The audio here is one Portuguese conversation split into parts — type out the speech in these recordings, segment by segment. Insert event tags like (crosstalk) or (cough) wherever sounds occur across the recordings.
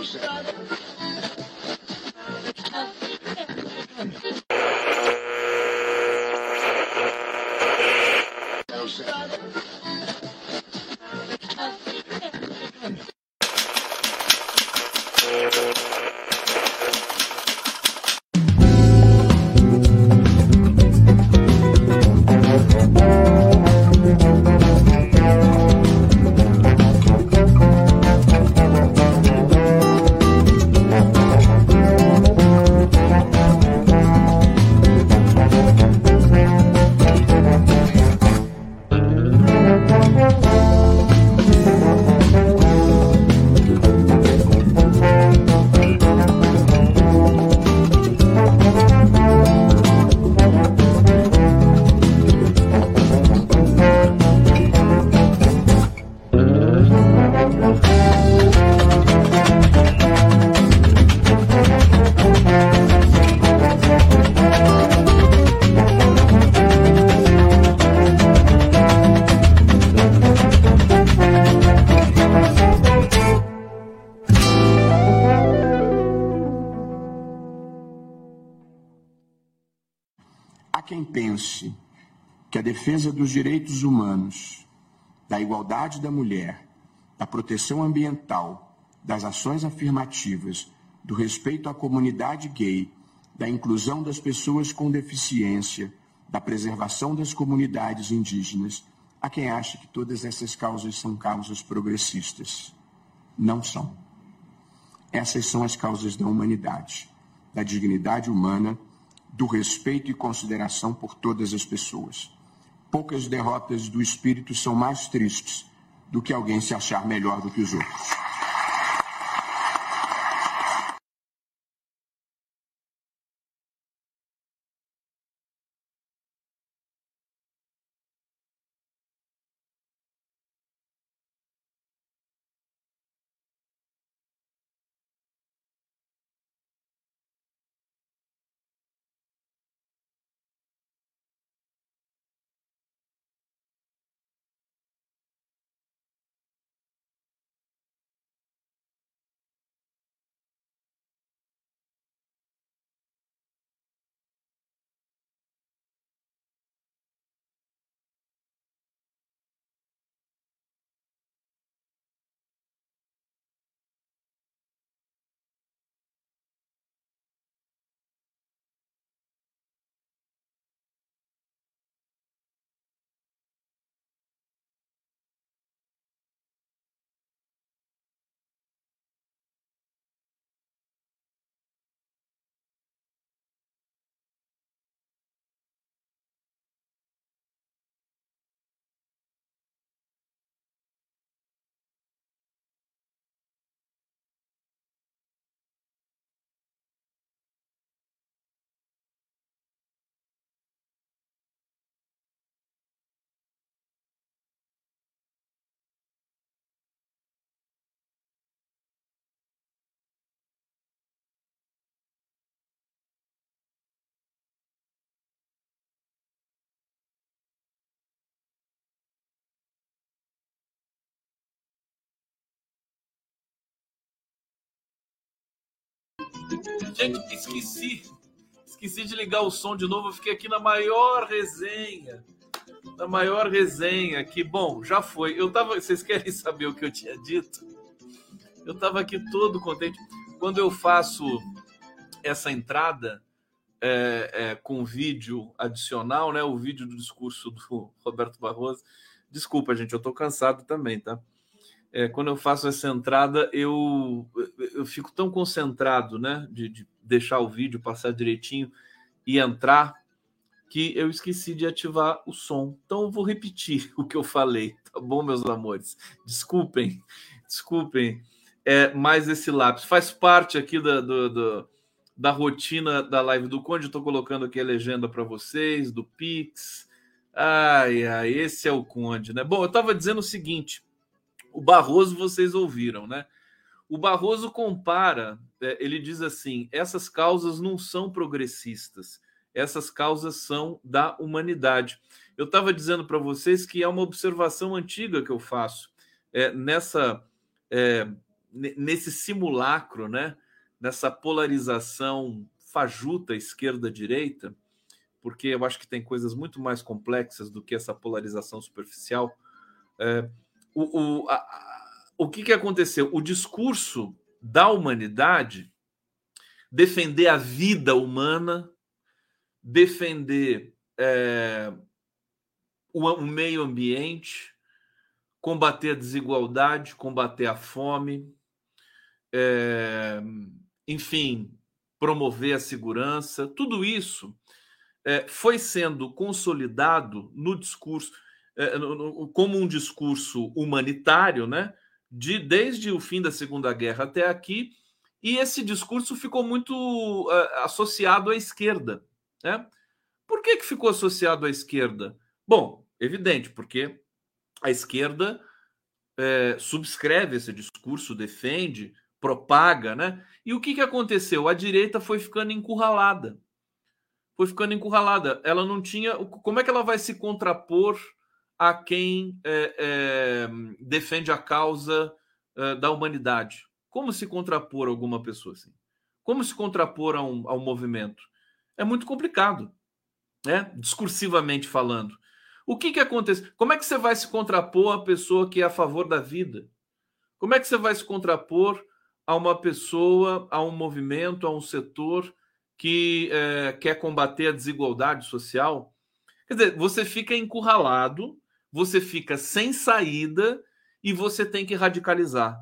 defesa dos direitos humanos, da igualdade da mulher, da proteção ambiental, das ações afirmativas, do respeito à comunidade gay, da inclusão das pessoas com deficiência, da preservação das comunidades indígenas, há quem acha que todas essas causas são causas progressistas. Não são. Essas são as causas da humanidade, da dignidade humana, do respeito e consideração por todas as pessoas poucas derrotas do espírito são mais tristes do que alguém se achar melhor do que os outros. Gente, esqueci. Esqueci de ligar o som de novo. Eu fiquei aqui na maior resenha. Na maior resenha. Que bom, já foi. Eu tava. Vocês querem saber o que eu tinha dito? Eu tava aqui todo contente. Quando eu faço essa entrada é, é, com vídeo adicional, né? O vídeo do discurso do (laughs) Roberto Barroso. Desculpa, gente, eu tô cansado também, tá? É, quando eu faço essa entrada, eu, eu fico tão concentrado, né, de, de deixar o vídeo passar direitinho e entrar, que eu esqueci de ativar o som. Então eu vou repetir (laughs) o que eu falei, tá bom, meus amores? Desculpem, desculpem. É, mais esse lápis faz parte aqui da, do, do, da rotina da live do Conde. Estou colocando aqui a legenda para vocês, do Pix. Ai, ai, esse é o Conde, né? Bom, eu estava dizendo o seguinte o Barroso vocês ouviram, né? O Barroso compara, é, ele diz assim: essas causas não são progressistas, essas causas são da humanidade. Eu estava dizendo para vocês que é uma observação antiga que eu faço é, nessa é, nesse simulacro, né? Nessa polarização fajuta esquerda-direita, porque eu acho que tem coisas muito mais complexas do que essa polarização superficial. É, o, o, a, o que, que aconteceu? O discurso da humanidade defender a vida humana, defender é, o, o meio ambiente, combater a desigualdade, combater a fome, é, enfim, promover a segurança, tudo isso é, foi sendo consolidado no discurso, como um discurso humanitário, né? De, desde o fim da Segunda Guerra até aqui, e esse discurso ficou muito uh, associado à esquerda. Né? Por que, que ficou associado à esquerda? Bom, evidente, porque a esquerda é, subscreve esse discurso, defende, propaga, né? E o que, que aconteceu? A direita foi ficando encurralada. Foi ficando encurralada. Ela não tinha. Como é que ela vai se contrapor a quem é, é, defende a causa da humanidade? Como se contrapor a alguma pessoa assim? Como se contrapor a um, a um movimento? É muito complicado, né? Discursivamente falando. O que, que acontece? Como é que você vai se contrapor a pessoa que é a favor da vida? Como é que você vai se contrapor a uma pessoa, a um movimento, a um setor que é, quer combater a desigualdade social? Quer dizer, você fica encurralado, você fica sem saída e você tem que radicalizar.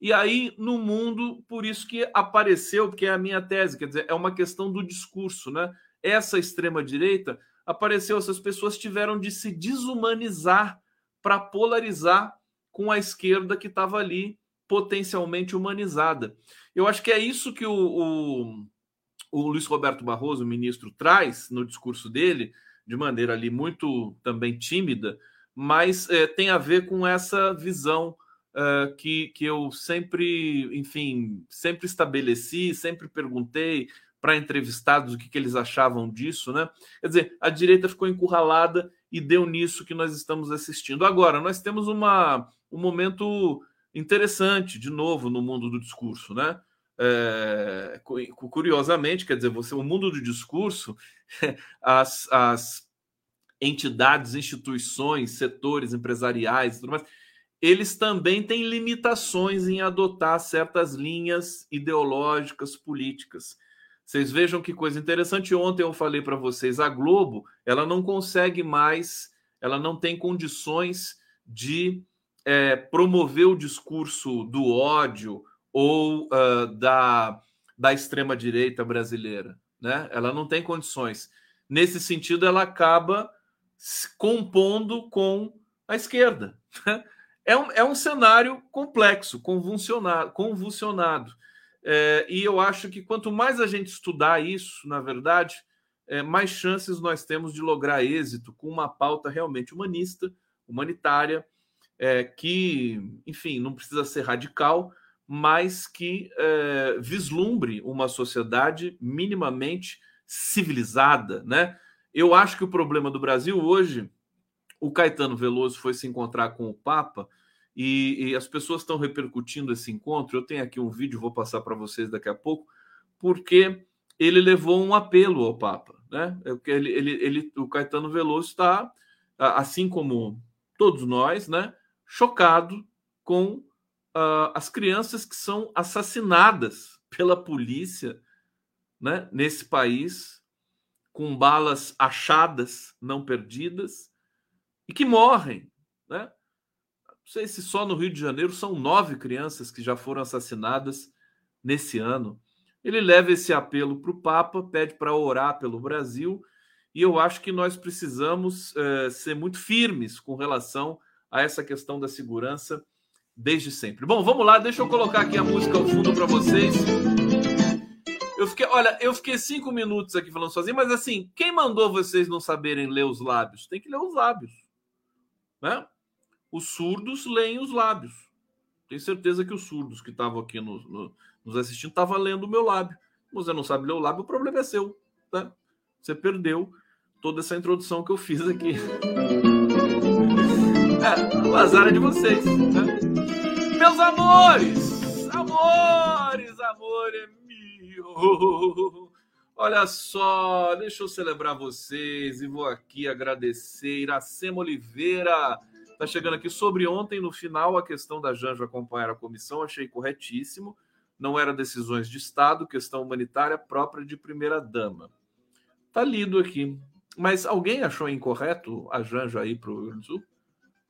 E aí, no mundo, por isso que apareceu, porque é a minha tese, quer dizer, é uma questão do discurso, né? Essa extrema-direita apareceu, essas pessoas tiveram de se desumanizar para polarizar com a esquerda que estava ali potencialmente humanizada. Eu acho que é isso que o, o, o Luiz Roberto Barroso, o ministro, traz no discurso dele, de maneira ali muito também tímida, mas é, tem a ver com essa visão uh, que, que eu sempre, enfim, sempre estabeleci, sempre perguntei para entrevistados o que, que eles achavam disso, né? Quer dizer, a direita ficou encurralada e deu nisso que nós estamos assistindo. Agora, nós temos uma, um momento interessante, de novo, no mundo do discurso, né? É, curiosamente, quer dizer, você, o mundo do discurso, (laughs) as, as entidades, instituições, setores empresariais, tudo mais, eles também têm limitações em adotar certas linhas ideológicas políticas. Vocês vejam que coisa interessante. Ontem eu falei para vocês, a Globo, ela não consegue mais, ela não tem condições de é, promover o discurso do ódio ou uh, da, da extrema direita brasileira, né? Ela não tem condições. Nesse sentido, ela acaba se compondo com a esquerda. Né? É um, é um cenário complexo, convulsionado. convulsionado. É, e eu acho que quanto mais a gente estudar isso, na verdade, é, mais chances nós temos de lograr êxito com uma pauta realmente humanista, humanitária, é, que, enfim, não precisa ser radical, mas que é, vislumbre uma sociedade minimamente civilizada, né? Eu acho que o problema do Brasil hoje, o Caetano Veloso foi se encontrar com o Papa e, e as pessoas estão repercutindo esse encontro. Eu tenho aqui um vídeo, vou passar para vocês daqui a pouco, porque ele levou um apelo ao Papa. Né? É ele, ele, ele, o Caetano Veloso está, assim como todos nós, né, chocado com uh, as crianças que são assassinadas pela polícia né, nesse país, com balas achadas, não perdidas, e que morrem. Né? Não sei se só no Rio de Janeiro são nove crianças que já foram assassinadas nesse ano. Ele leva esse apelo para o Papa, pede para orar pelo Brasil, e eu acho que nós precisamos é, ser muito firmes com relação a essa questão da segurança desde sempre. Bom, vamos lá, deixa eu colocar aqui a música ao fundo para vocês. Fiquei, olha, eu fiquei cinco minutos aqui falando sozinho, mas assim, quem mandou vocês não saberem ler os lábios? Tem que ler os lábios, né? os surdos leem os lábios. Tenho certeza que os surdos que estavam aqui no, no, nos assistindo estavam lendo o meu lábio. Você não sabe ler o lábio, o problema é seu. Tá? Você perdeu toda essa introdução que eu fiz aqui. É, o azar é de vocês. Né? Meus amores, amores, amor Olha só, deixa eu celebrar vocês e vou aqui agradecer Iracema Oliveira. Tá chegando aqui sobre ontem, no final, a questão da Janja acompanhar a comissão, achei corretíssimo. Não era decisões de Estado, questão humanitária própria de primeira-dama. Tá lido aqui. Mas alguém achou incorreto a Janja ir para o Rio Sul?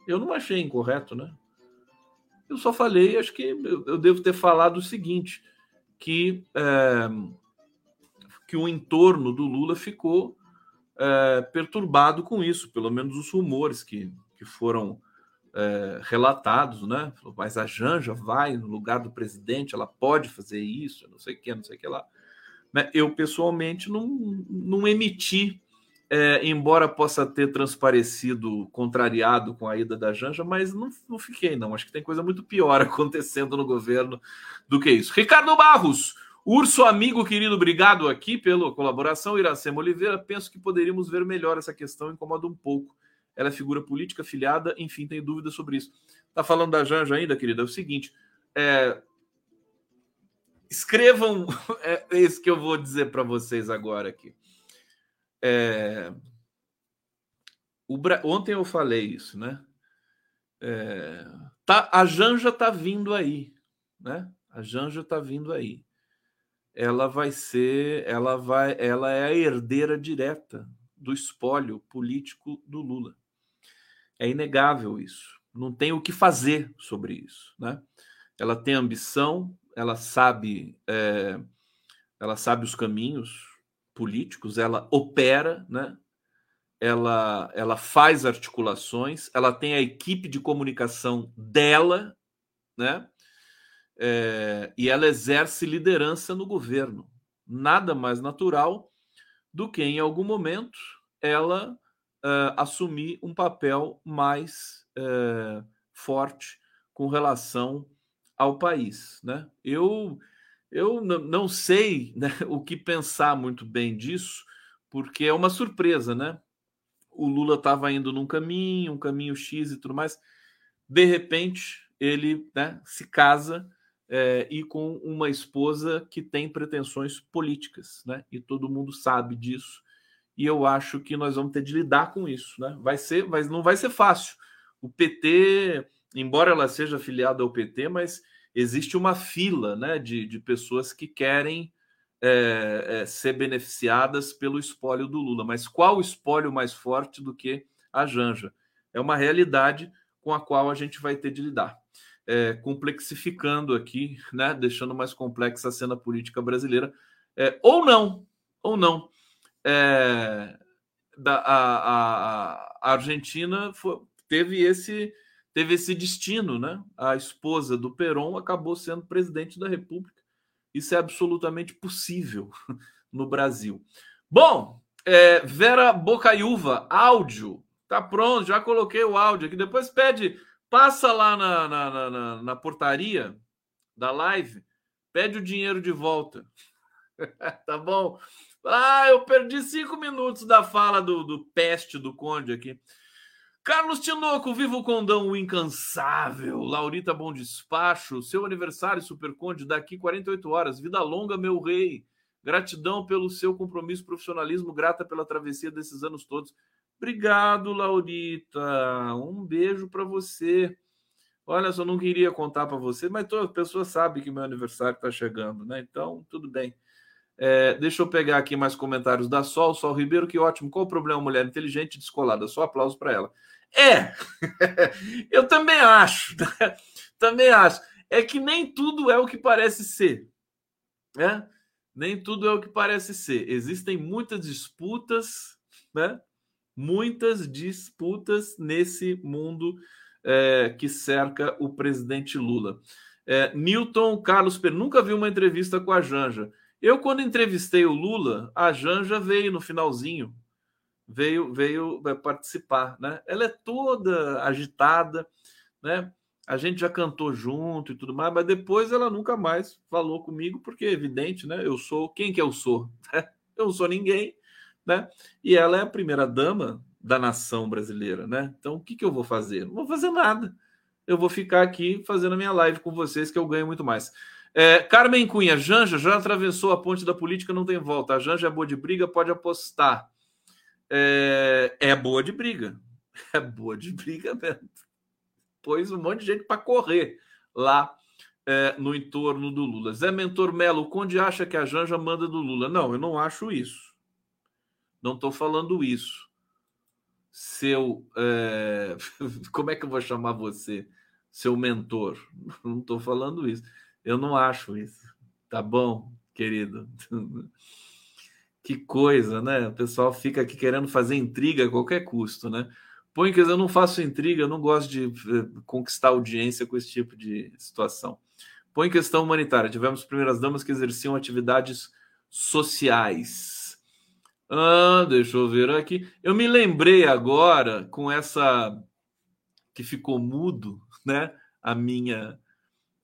Eu não achei incorreto, né? Eu só falei, acho que eu, devo ter falado o seguinte, que, é, que o entorno do Lula ficou é, perturbado com isso, pelo menos os rumores que, que foram é, relatados, né? Mas a Janja vai no lugar do presidente, ela pode fazer isso, não sei o que, não sei o que lá. Né? Eu, pessoalmente, não, não emiti é, embora possa ter transparecido contrariado com a ida da Janja, mas não, não fiquei, não. Acho que tem coisa muito pior (laughs) acontecendo no governo do que isso. Ricardo Barros, urso amigo querido, obrigado aqui pela colaboração. Iracema Oliveira, penso que poderíamos ver melhor essa questão, incomoda um pouco. Ela é figura política, filiada, enfim, tem dúvidas sobre isso. Tá falando da Janja ainda, querida? É o seguinte, é... escrevam (laughs) é isso que eu vou dizer para vocês agora aqui. É... Bra... Ontem eu falei isso, né? É... Tá, a Janja tá vindo aí, né? A Janja tá vindo aí. Ela vai ser, ela vai, ela é a herdeira direta do espólio político do Lula. É inegável isso. Não tem o que fazer sobre isso, né? Ela tem ambição, ela sabe, é... ela sabe os caminhos, políticos, ela opera, né? ela, ela faz articulações, ela tem a equipe de comunicação dela, né? É, e ela exerce liderança no governo. Nada mais natural do que, em algum momento, ela uh, assumir um papel mais uh, forte com relação ao país. Né? Eu eu não sei né, (laughs) o que pensar muito bem disso, porque é uma surpresa, né? O Lula estava indo num caminho, um caminho X e tudo mais. De repente, ele né, se casa é, e com uma esposa que tem pretensões políticas, né? E todo mundo sabe disso. E eu acho que nós vamos ter de lidar com isso, né? Vai ser, mas não vai ser fácil. O PT, embora ela seja afiliada ao PT, mas existe uma fila né, de, de pessoas que querem é, é, ser beneficiadas pelo espólio do Lula. Mas qual espólio mais forte do que a Janja? É uma realidade com a qual a gente vai ter de lidar. É, complexificando aqui, né, deixando mais complexa a cena política brasileira, é, ou não, ou não. É, da, a, a, a Argentina foi, teve esse teve esse destino, né? A esposa do Peron acabou sendo presidente da República. Isso é absolutamente possível (laughs) no Brasil. Bom, é, Vera Bocaiúva, áudio. Tá pronto, já coloquei o áudio aqui. Depois pede, passa lá na, na, na, na portaria da live, pede o dinheiro de volta. (laughs) tá bom? Ah, eu perdi cinco minutos da fala do, do peste do Conde aqui. Carlos Tinoco, Viva o Condão, o incansável. Laurita Bom Despacho, seu aniversário, Super Conde, daqui 48 horas. Vida longa, meu rei. Gratidão pelo seu compromisso, profissionalismo, grata pela travessia desses anos todos. Obrigado, Laurita. Um beijo para você. Olha, só não queria contar para você, mas toda pessoa sabe que meu aniversário está chegando, né? Então, tudo bem. É, deixa eu pegar aqui mais comentários da Sol. Sol Ribeiro, que ótimo. Qual o problema, mulher inteligente descolada? Só aplauso para ela. É, (laughs) eu também acho, (laughs) né? também acho. É que nem tudo é o que parece ser, né? Nem tudo é o que parece ser. Existem muitas disputas, né? Muitas disputas nesse mundo é, que cerca o presidente Lula. É, Newton Carlos Per nunca vi uma entrevista com a Janja. Eu, quando entrevistei o Lula, a Janja veio no finalzinho, veio veio participar, né? Ela é toda agitada, né? A gente já cantou junto e tudo mais, mas depois ela nunca mais falou comigo, porque é evidente, né? Eu sou quem que eu sou? (laughs) Eu não sou ninguém, né? E ela é a primeira dama da nação brasileira, né? Então o que, que eu vou fazer? Não vou fazer nada. Eu vou ficar aqui fazendo a minha live com vocês, que eu ganho muito mais. É, Carmen Cunha, Janja já atravessou a ponte da política, não tem volta. A Janja é boa de briga, pode apostar. É, é boa de briga. (laughs) É boa de briga mesmo. Pôs um monte de gente para correr lá é, no entorno do Lula. Zé Mentor Melo, o Conde acha que a Janja manda do Lula. Não, eu não acho isso. Não estou falando isso. Seu. É... (laughs) Como é que eu vou chamar você? Seu mentor. Não estou falando isso. Eu não acho isso. Tá bom, querido? (laughs) Que coisa, né? O pessoal fica aqui querendo fazer intriga a qualquer custo, né? Põe que eu não faço intriga, eu não gosto de eh, conquistar audiência com esse tipo de situação. Põe questão humanitária. Tivemos primeiras damas que exerciam atividades sociais. Ah, deixa eu ver aqui. Eu me lembrei agora com essa que ficou mudo, né? A minha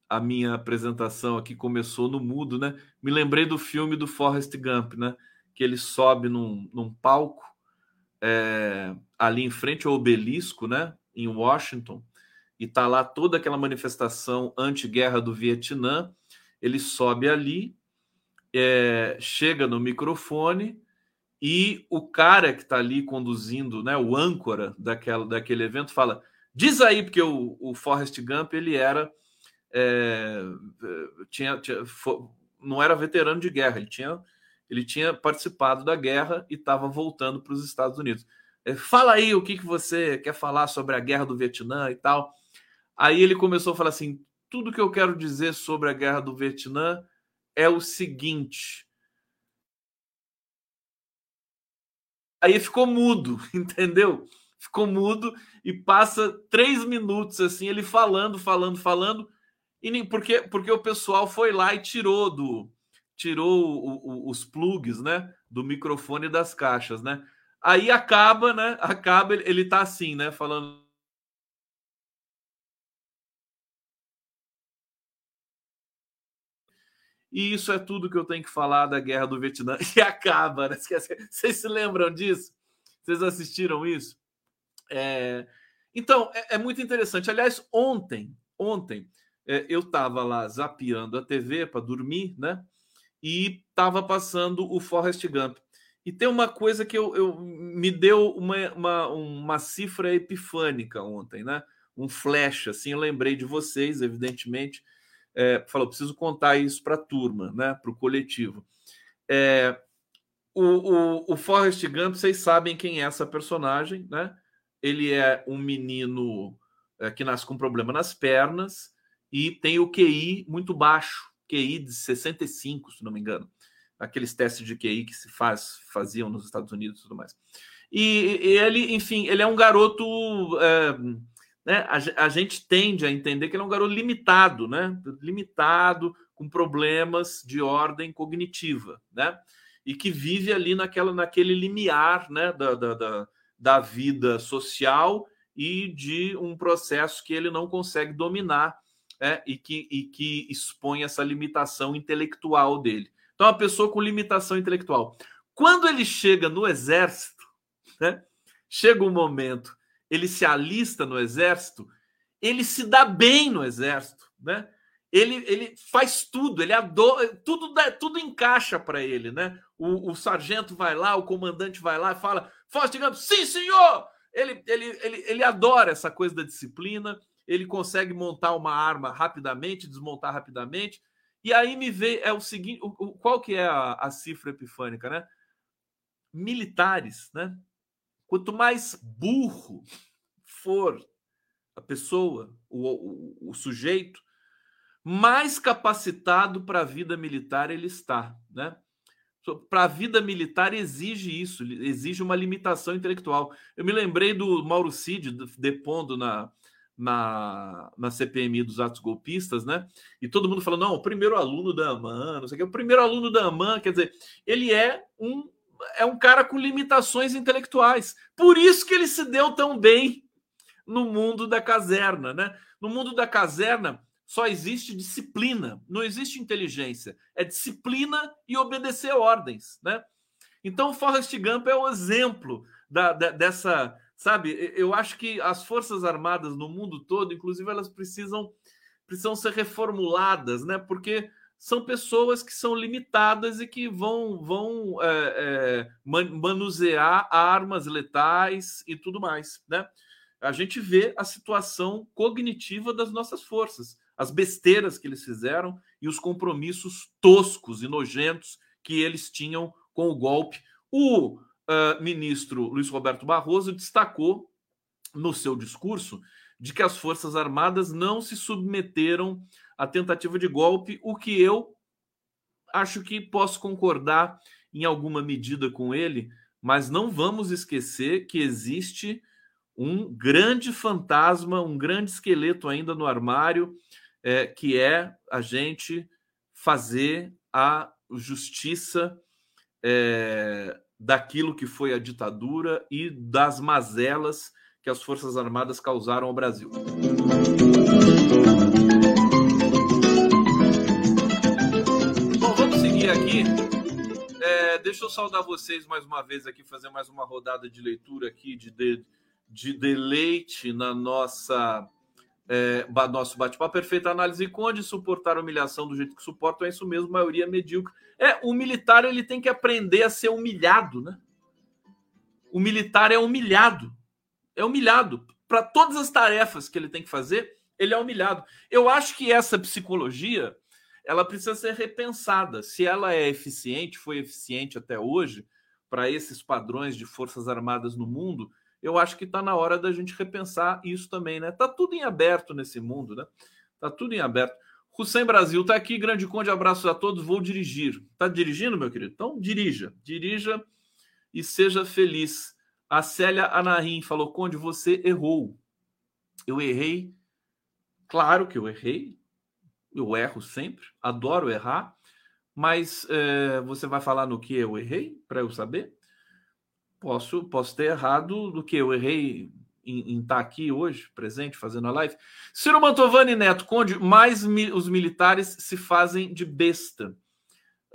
a minha apresentação aqui começou no mudo, né? Me lembrei do filme do Forrest Gump, né? Que ele sobe num, num palco é, ali em frente ao obelisco, né? Em Washington e tá lá toda aquela manifestação anti-guerra do Vietnã. Ele sobe ali, é, chega no microfone e o cara que está ali conduzindo, né, o âncora daquela, daquele evento, fala: diz aí, porque o, o Forrest Gump ele era. É, tinha, tinha não era veterano de guerra, ele tinha, ele tinha participado da guerra e estava voltando para os Estados Unidos. É, fala aí o que, que você quer falar sobre a guerra do Vietnã e tal. Aí ele começou a falar assim: tudo que eu quero dizer sobre a guerra do Vietnã é o seguinte. Aí ficou mudo, (laughs) entendeu? Ficou mudo e passa três minutos assim, ele falando, falando, falando, e nem porque, porque o pessoal foi lá e tirou do tirou o, o, os plugs, né, do microfone das caixas, né? Aí acaba, né? Acaba ele, ele tá assim, né, falando E isso é tudo que eu tenho que falar da guerra do Vietnã. (laughs) E acaba, né? Vocês se lembram disso? Vocês assistiram isso? É... Então, é, é, muito interessante. Aliás, ontem, ontem, é, eu estava lá zapeando a TV para dormir, né? E estava passando o Forrest Gump. E tem uma coisa que eu, eu me deu uma, uma, uma cifra epifânica ontem, né? Um flash, assim, eu lembrei de vocês, evidentemente é, falou: preciso contar isso para a turma, né, para o coletivo. É, o, o, o Forrest Gump, vocês sabem quem é essa personagem, né? Ele é um menino é, que nasce com problema nas pernas e tem o QI muito baixo, QI de 65, se não me engano. Aqueles testes de QI que se faz, faziam nos Estados Unidos e tudo mais. E, e ele, enfim, ele é um garoto é, né, a, a, gente tende a entender que ele é um garoto limitado, né? Limitado, com problemas de ordem cognitiva, né? E que vive ali naquela, naquele limiar né, da, da, da, da vida social e de um processo que ele não consegue dominar né, e, que, e que expõe essa limitação intelectual dele. Então, uma pessoa com limitação intelectual. Quando ele chega no exército, né, chega um momento ele se alista no exército, ele se dá bem no exército, né? Ele, ele faz tudo, ele adora, tudo, tudo encaixa para ele, né? O, o, sargento vai lá, o comandante vai lá e fala: Forte Gump, sim, senhor! Ele, ele, ele, ele adora essa coisa da disciplina, ele consegue montar uma arma rapidamente, desmontar rapidamente. E aí me vê, é o seguinte: o, o, qual que é a, a cifra epifânica, né? Militares, né? Quanto mais burro for a pessoa, o, o, o sujeito, mais capacitado para a vida militar ele está, né? Para a vida militar exige isso, exige uma limitação intelectual. Eu me lembrei do Mauro Cid depondo na, na, na CPMI dos atos golpistas, né? E todo mundo falando, não, o primeiro aluno da AMAN, não sei o que, o primeiro aluno da AMAN, quer dizer, ele é um é um cara com limitações intelectuais. Por isso que ele se deu tão bem no mundo da caserna, né? No mundo da caserna só existe disciplina, não existe inteligência. É disciplina e obedecer ordens, né? Então, Forrest Gump é o exemplo da, da, dessa, sabe? Eu acho que as forças armadas no mundo todo, inclusive, elas precisam precisam ser reformuladas, né? Porque são pessoas que são limitadas e que vão, vão é, é, manusear armas letais e tudo mais. Né? A gente vê a situação cognitiva das nossas forças, as besteiras que eles fizeram e os compromissos toscos e nojentos que eles tinham com o golpe. O uh, ministro Luiz Roberto Barroso destacou no seu discurso de que as Forças Armadas não se submeteram à tentativa de golpe, o que eu acho que posso concordar em alguma medida com ele, mas não vamos esquecer que existe um grande fantasma, um grande esqueleto ainda no armário, é, que é a gente fazer a justiça é, daquilo que foi a ditadura e das mazelas que as Forças Armadas causaram ao Brasil. Bom, vamos seguir aqui. É, deixa eu saudar vocês mais uma vez aqui, fazer mais uma rodada de leitura aqui, de, de, de deleite na nossa é, nosso bate-papo. Perfeita análise. Conde suportar a humilhação do jeito que suportam é isso mesmo, maioria medíocre. É, o militar ele tem que aprender a ser humilhado, né? O militar é humilhado. É humilhado. Para todas as tarefas que ele tem que fazer, ele é humilhado. Eu acho que essa psicologia ela precisa ser repensada. Se ela é eficiente, foi eficiente até hoje para esses padrões de forças armadas no mundo, eu acho que está na hora da gente repensar isso também, né? Tá tudo em aberto nesse mundo, né? Tá tudo em aberto. Hussein Brasil tá aqui, Grande Conde, abraços a todos, vou dirigir. Tá dirigindo, meu querido? Então dirija, dirija e seja feliz. A Célia Anarim falou, Conde, você errou. Eu errei. Claro que eu errei. Eu erro sempre, adoro errar. Mas é, você vai falar no que eu errei, para eu saber? Posso, posso ter errado do que eu errei em, estar tá aqui hoje, presente, fazendo a live. Ciro Mantovani Neto, Conde, mais mi, os militares se fazem de besta.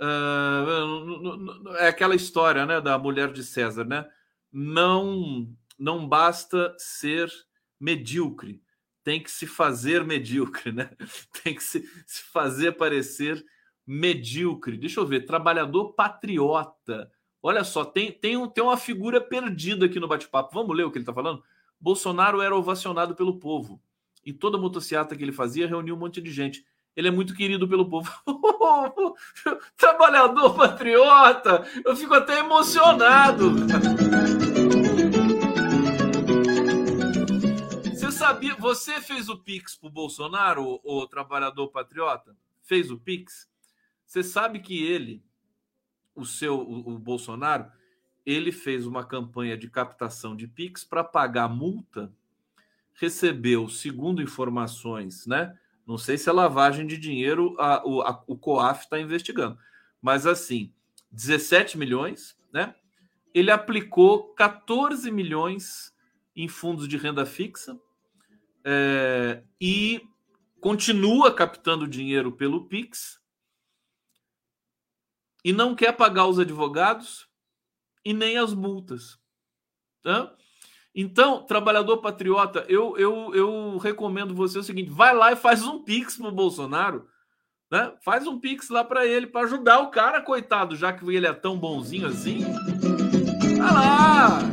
Uh, é aquela história né, da mulher de César, né? Não, não basta ser medíocre, tem que se fazer medíocre, né? (laughs) Tem que se, se fazer parecer medíocre. Deixa eu ver, trabalhador patriota. Olha só, tem, tem, um, tem uma figura perdida aqui no bate-papo. Vamos ler o que ele está falando? Bolsonaro era ovacionado pelo povo. E toda motocicleta que ele fazia reunia um monte de gente. Ele é muito querido pelo povo. (laughs) Trabalhador patriota! Eu fico até emocionado. Você sabia? Você fez o Pix pro Bolsonaro, o trabalhador patriota? Fez o Pix? Você sabe que ele o seu o, o Bolsonaro, ele fez uma campanha de captação de Pix para pagar multa, recebeu, segundo informações, né? Não sei se é lavagem de dinheiro, a, o, a, o COAF está investigando, mas assim, 17 milhões, né? Ele aplicou 14 milhões em fundos de renda fixa é, e continua captando dinheiro pelo Pix, e não quer pagar os advogados e nem as multas. Tá? Então, trabalhador patriota, eu, eu, eu recomendo você o seguinte: vai lá e faz um pix pro Bolsonaro, né? Faz um pix lá para ele para ajudar o cara, coitado, já que ele é tão bonzinho assim. Vai lá!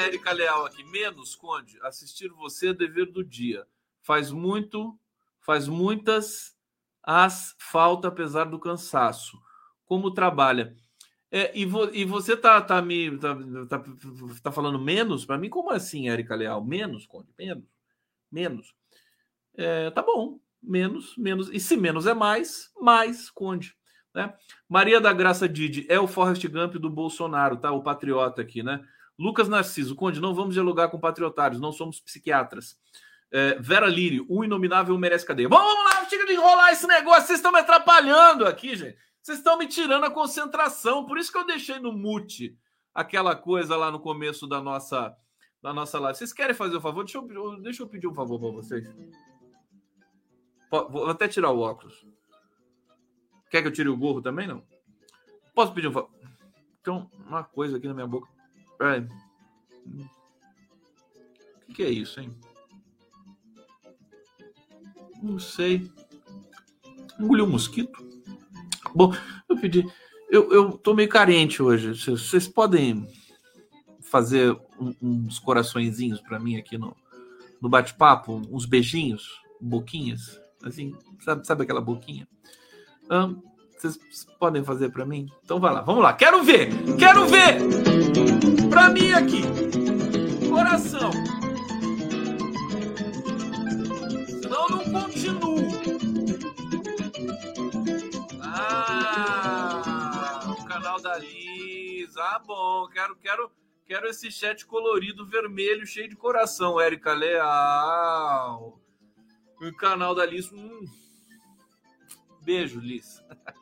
A Érica Leal aqui. Menos, Conde, assistir você é dever do dia. Faz muito, faz muitas as falta apesar do cansaço. Como trabalha? É, e, vo, e, você tá, tá me tá, tá, tá falando menos para mim? Como assim, Érica Leal? Menos, Conde? Menos? Menos. É, tá bom. Menos, menos. E se menos é mais, mais, Conde. Né? Maria da Graça Didi é o Forrest Gump do Bolsonaro, tá? O patriota aqui, né? Lucas Narciso, Conde, não vamos dialogar com patriotários, não somos psiquiatras. É, Vera Lírio, o inominável merece cadeia. Vamos lá, chega de enrolar esse negócio, vocês estão me atrapalhando aqui, gente. Vocês estão me tirando a concentração, por isso que eu deixei no mute aquela coisa lá no começo da nossa, da nossa live. Vocês querem fazer um favor? Deixa eu, deixa eu pedir um favor para vocês. Vou até tirar o óculos. Quer que eu tire o gorro também? Não. Posso pedir um favor? Então, uma coisa aqui na minha boca. Peraí. O que é isso, hein? Não sei. Engoliu um mosquito? Bom, eu pedi. Eu, eu tô meio carente hoje. Vocês podem fazer um, uns coraçõezinhos para mim aqui no, no bate-papo? Uns beijinhos? Boquinhas? Assim, sabe, sabe aquela boquinha? Vocês podem fazer para mim? Então vai lá, vamos lá. Quero ver! Quero ver! Para mim aqui. Coração. Senão eu não continuo. Ah, o canal da Liz. Ah, bom. Quero, quero, quero esse chat colorido vermelho, cheio de coração, Érica Leal. O canal da Liz. Hum. Beijo, Liz. (laughs)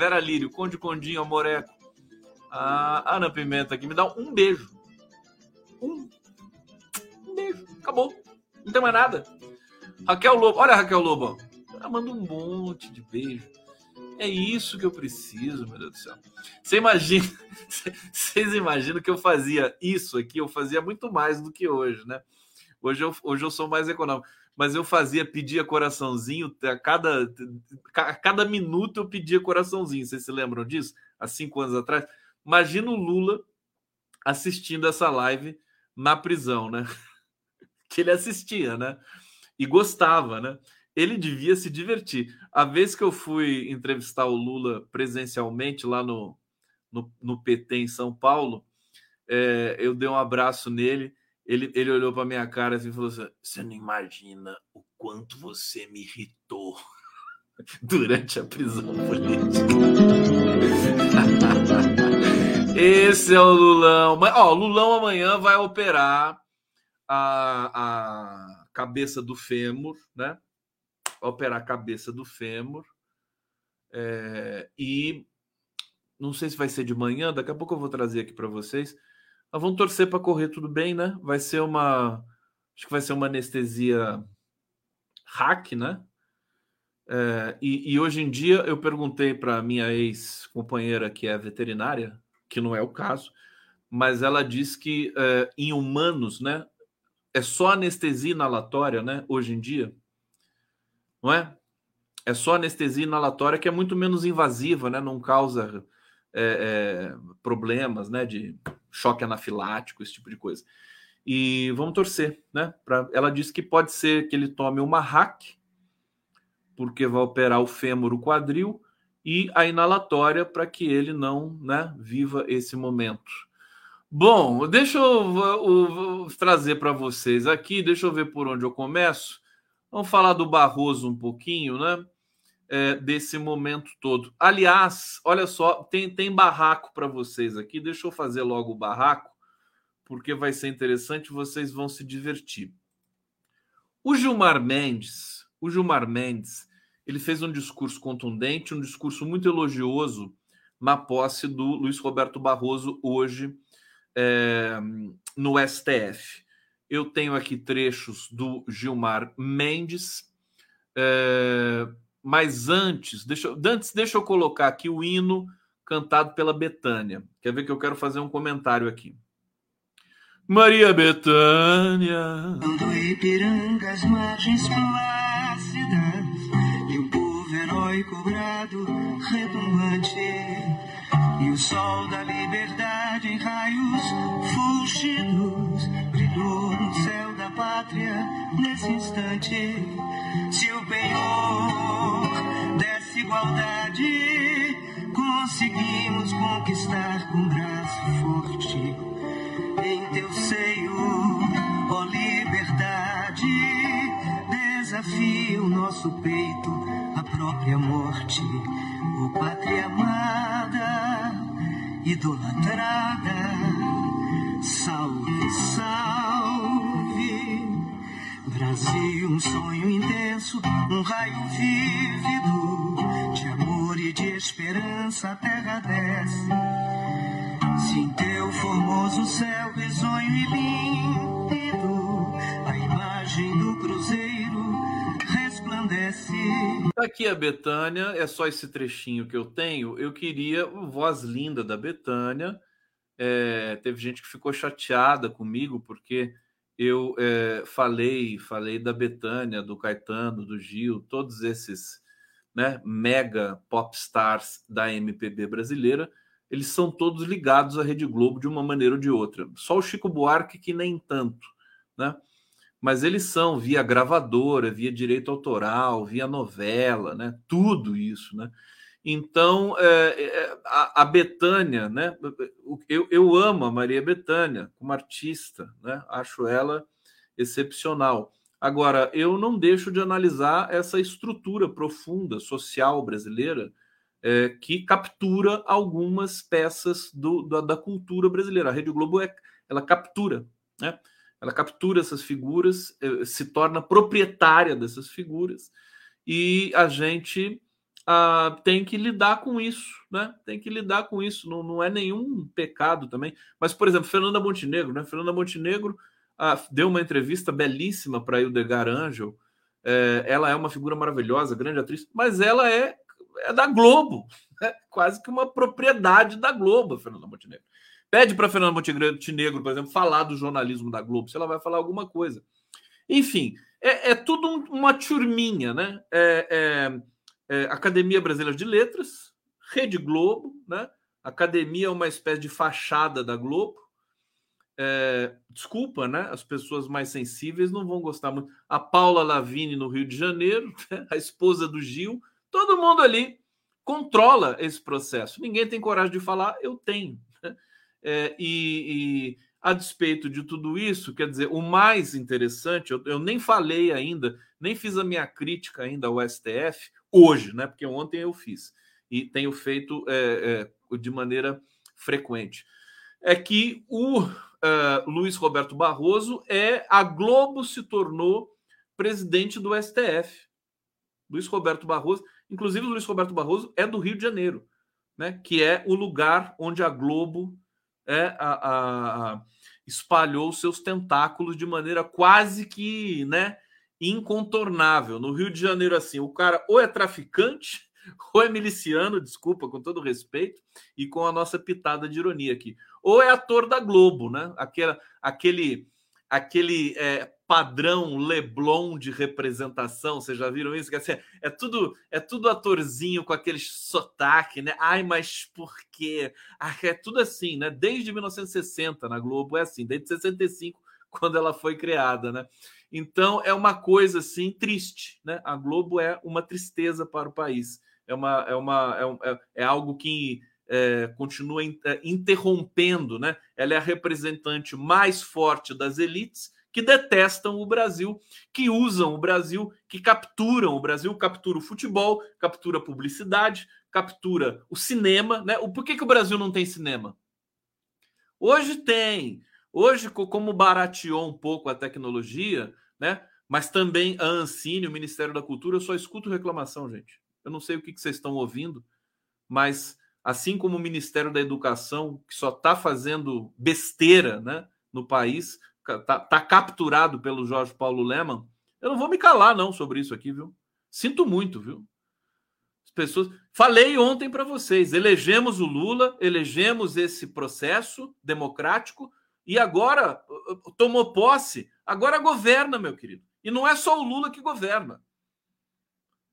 Vera Lírio, Conde Condinho, Amoreco. A Ana Pimenta aqui me dá um beijo. Um. Um beijo. Acabou. Não tem mais nada. Raquel Lobo. Olha a Raquel Lobo. Ela manda um monte de beijo. É isso que eu preciso, meu Deus do céu. Você imagina, (laughs) vocês imaginam que eu fazia isso aqui, eu fazia muito mais do que hoje, né? Hoje eu, hoje eu sou mais econômico mas eu fazia, pedia coraçãozinho, a cada, a cada minuto eu pedia coraçãozinho. Vocês se lembram disso? Há cinco anos atrás. Imagina o Lula assistindo essa live na prisão, né? (laughs) Que ele assistia, né? E gostava, né? Ele devia se divertir. A vez que eu fui entrevistar o Lula presencialmente lá no, no, no PT em São Paulo, é, eu dei um abraço nele ele, ele olhou para minha cara assim e falou assim: Você não imagina o quanto você me irritou (laughs) durante a prisão política. (laughs) Esse é o Lulão. Ó, Lulão amanhã vai operar a, a cabeça do fêmur, né? Vai operar a cabeça do fêmur. É, e não sei se vai ser de manhã, daqui a pouco eu vou trazer aqui para vocês. Mas vamos torcer para correr tudo bem, né? Vai ser uma. Acho que vai ser uma anestesia hack, né? É, e, e, hoje em dia eu perguntei para minha ex-companheira, que é veterinária, que não é o caso, mas ela diz que é, em humanos, né? É só anestesia inalatória, né? Hoje em dia, não é? É só anestesia inalatória que é muito menos invasiva, né? Não causa é, é problemas, né? De choque anafilático, esse tipo de coisa. E vamos torcer, né? Pra... Ela disse que pode ser que ele tome uma hack, porque vai operar o fêmur, o quadril, e a inalatória para que ele não né, viva esse momento. Bom, deixa eu, eu, eu trazer para vocês aqui, deixa eu ver por onde eu começo. Vamos falar do Barroso um pouquinho, né? É, desse momento todo. Aliás, olha só, tem, tem barraco para vocês aqui. Deixa eu fazer logo o barraco, porque vai ser interessante, vocês vão se divertir. O Gilmar Mendes, o Gilmar Mendes, ele fez um discurso contundente, um discurso muito elogioso na posse do Luiz Roberto Barroso hoje é, no STF. Eu tenho aqui trechos do Gilmar Mendes. É, mas antes, deixa, antes, deixa eu colocar aqui o hino cantado pela Betânia. Quer ver que eu quero fazer um comentário aqui. Maria Betânia. Ando Ipiranga, as margens plácidas, e um povo heróico brado retumbante, e o sol da liberdade em raios fulgidos brilhou no céu da pátria nesse instante. Se o penhor dessa igualdade conseguimos conquistar com braço forte em teu seio, ó liberdade, desafia o nosso peito a própria morte, o pátria amada, idolatrada, salve, salve. Brasil, um sonho intenso, um raio vívido de amor e de esperança, a terra desce. Se em teu formoso céu risonho e límpido, a imagem do cruzeiro resplandece. Tá aqui a Betânia, é só esse trechinho que eu tenho. Eu queria voz linda da Betânia. É, teve gente que ficou chateada comigo porque eu é, falei, falei da Betânia, do Caetano, do Gil, todos esses né, mega popstars da MPB brasileira, eles são todos ligados à Rede Globo de uma maneira ou de outra. Só o Chico Buarque que nem tanto, né? Mas eles são via gravadora, via direito autoral, via novela, né? Tudo isso, né? Então, é, é, a, a Betânia, né? Eu, eu amo a Maria Betânia como artista, né? Acho ela excepcional. Agora, eu não deixo de analisar essa estrutura profunda social brasileira é, que captura algumas peças do, da, da, cultura brasileira. A Rede Globo é, ela captura, né? Ela captura essas figuras, é, se torna proprietária dessas figuras e a gente ah, tem que lidar com isso, né? Tem que lidar com isso. Não, não é nenhum pecado também. Mas, por exemplo, Fernanda Montenegro, né? Fernanda Montenegro ah, deu uma entrevista belíssima para Hildegar Angel. É, ela é uma figura maravilhosa, grande atriz, mas ela é, é da Globo, né? quase que uma propriedade da Globo, Fernanda Montenegro. Pede para Fernanda Montenegro, por exemplo, falar do jornalismo da Globo, se ela vai falar alguma coisa. Enfim, é, é tudo um, uma turminha, né? É, é, Academia Brasileira de Letras, Rede Globo, né? Academia é uma espécie de fachada da Globo, é, desculpa, né? As pessoas mais sensíveis não vão gostar muito. A Paula Lavini no Rio de Janeiro, né? (laughs) a esposa do Gil, todo mundo ali controla esse processo. Ninguém tem coragem de falar, eu tenho. Né? É, e, e, a despeito de tudo isso, quer dizer, o mais interessante, eu, eu, nem falei ainda, nem fiz a minha crítica ainda ao STF hoje, né? Porque ontem eu fiz e tenho feito é, é de maneira frequente. É que o uh, Luiz Roberto Barroso é a Globo se tornou presidente do STF. Luiz Roberto Barroso, inclusive o Luiz Roberto Barroso é do Rio de Janeiro, né? Que é o lugar onde a Globo é, a, a, espalhou seus tentáculos de maneira quase que, né? Incontornável. No Rio de Janeiro, assim, o cara ou é traficante (laughs) ou é miliciano, desculpa, com todo respeito, e com a nossa pitada de ironia aqui ou é ator da Globo, né? Aquela, aquele aquele é, padrão Leblon de representação, vocês já viram isso? Que assim, é tudo é tudo atorzinho com aquele sotaque, né? Ai, mas por quê? Ah, é tudo assim, né? Desde 1960 na Globo é assim, desde 65 quando ela foi criada, né? Então é uma coisa assim triste, né? A Globo é uma tristeza para o país. É uma é uma é, um, é, é algo que é, continua é, interrompendo, né? Ela é a representante mais forte das elites que detestam o Brasil, que usam o Brasil, que capturam o Brasil, captura o futebol, captura a publicidade, captura o cinema, né? O por que, que o Brasil não tem cinema? Hoje tem. Hoje, como barateou um pouco a tecnologia, né? Mas também a Ancine, o Ministério da Cultura, eu só escuto reclamação, gente. Eu não sei o que, que vocês estão ouvindo, mas assim como o Ministério da Educação, que só está fazendo besteira né, no país, está tá capturado pelo Jorge Paulo Leman, eu não vou me calar não sobre isso aqui, viu? Sinto muito, viu? As pessoas. Falei ontem para vocês, elegemos o Lula, elegemos esse processo democrático e agora tomou posse, agora governa, meu querido. E não é só o Lula que governa.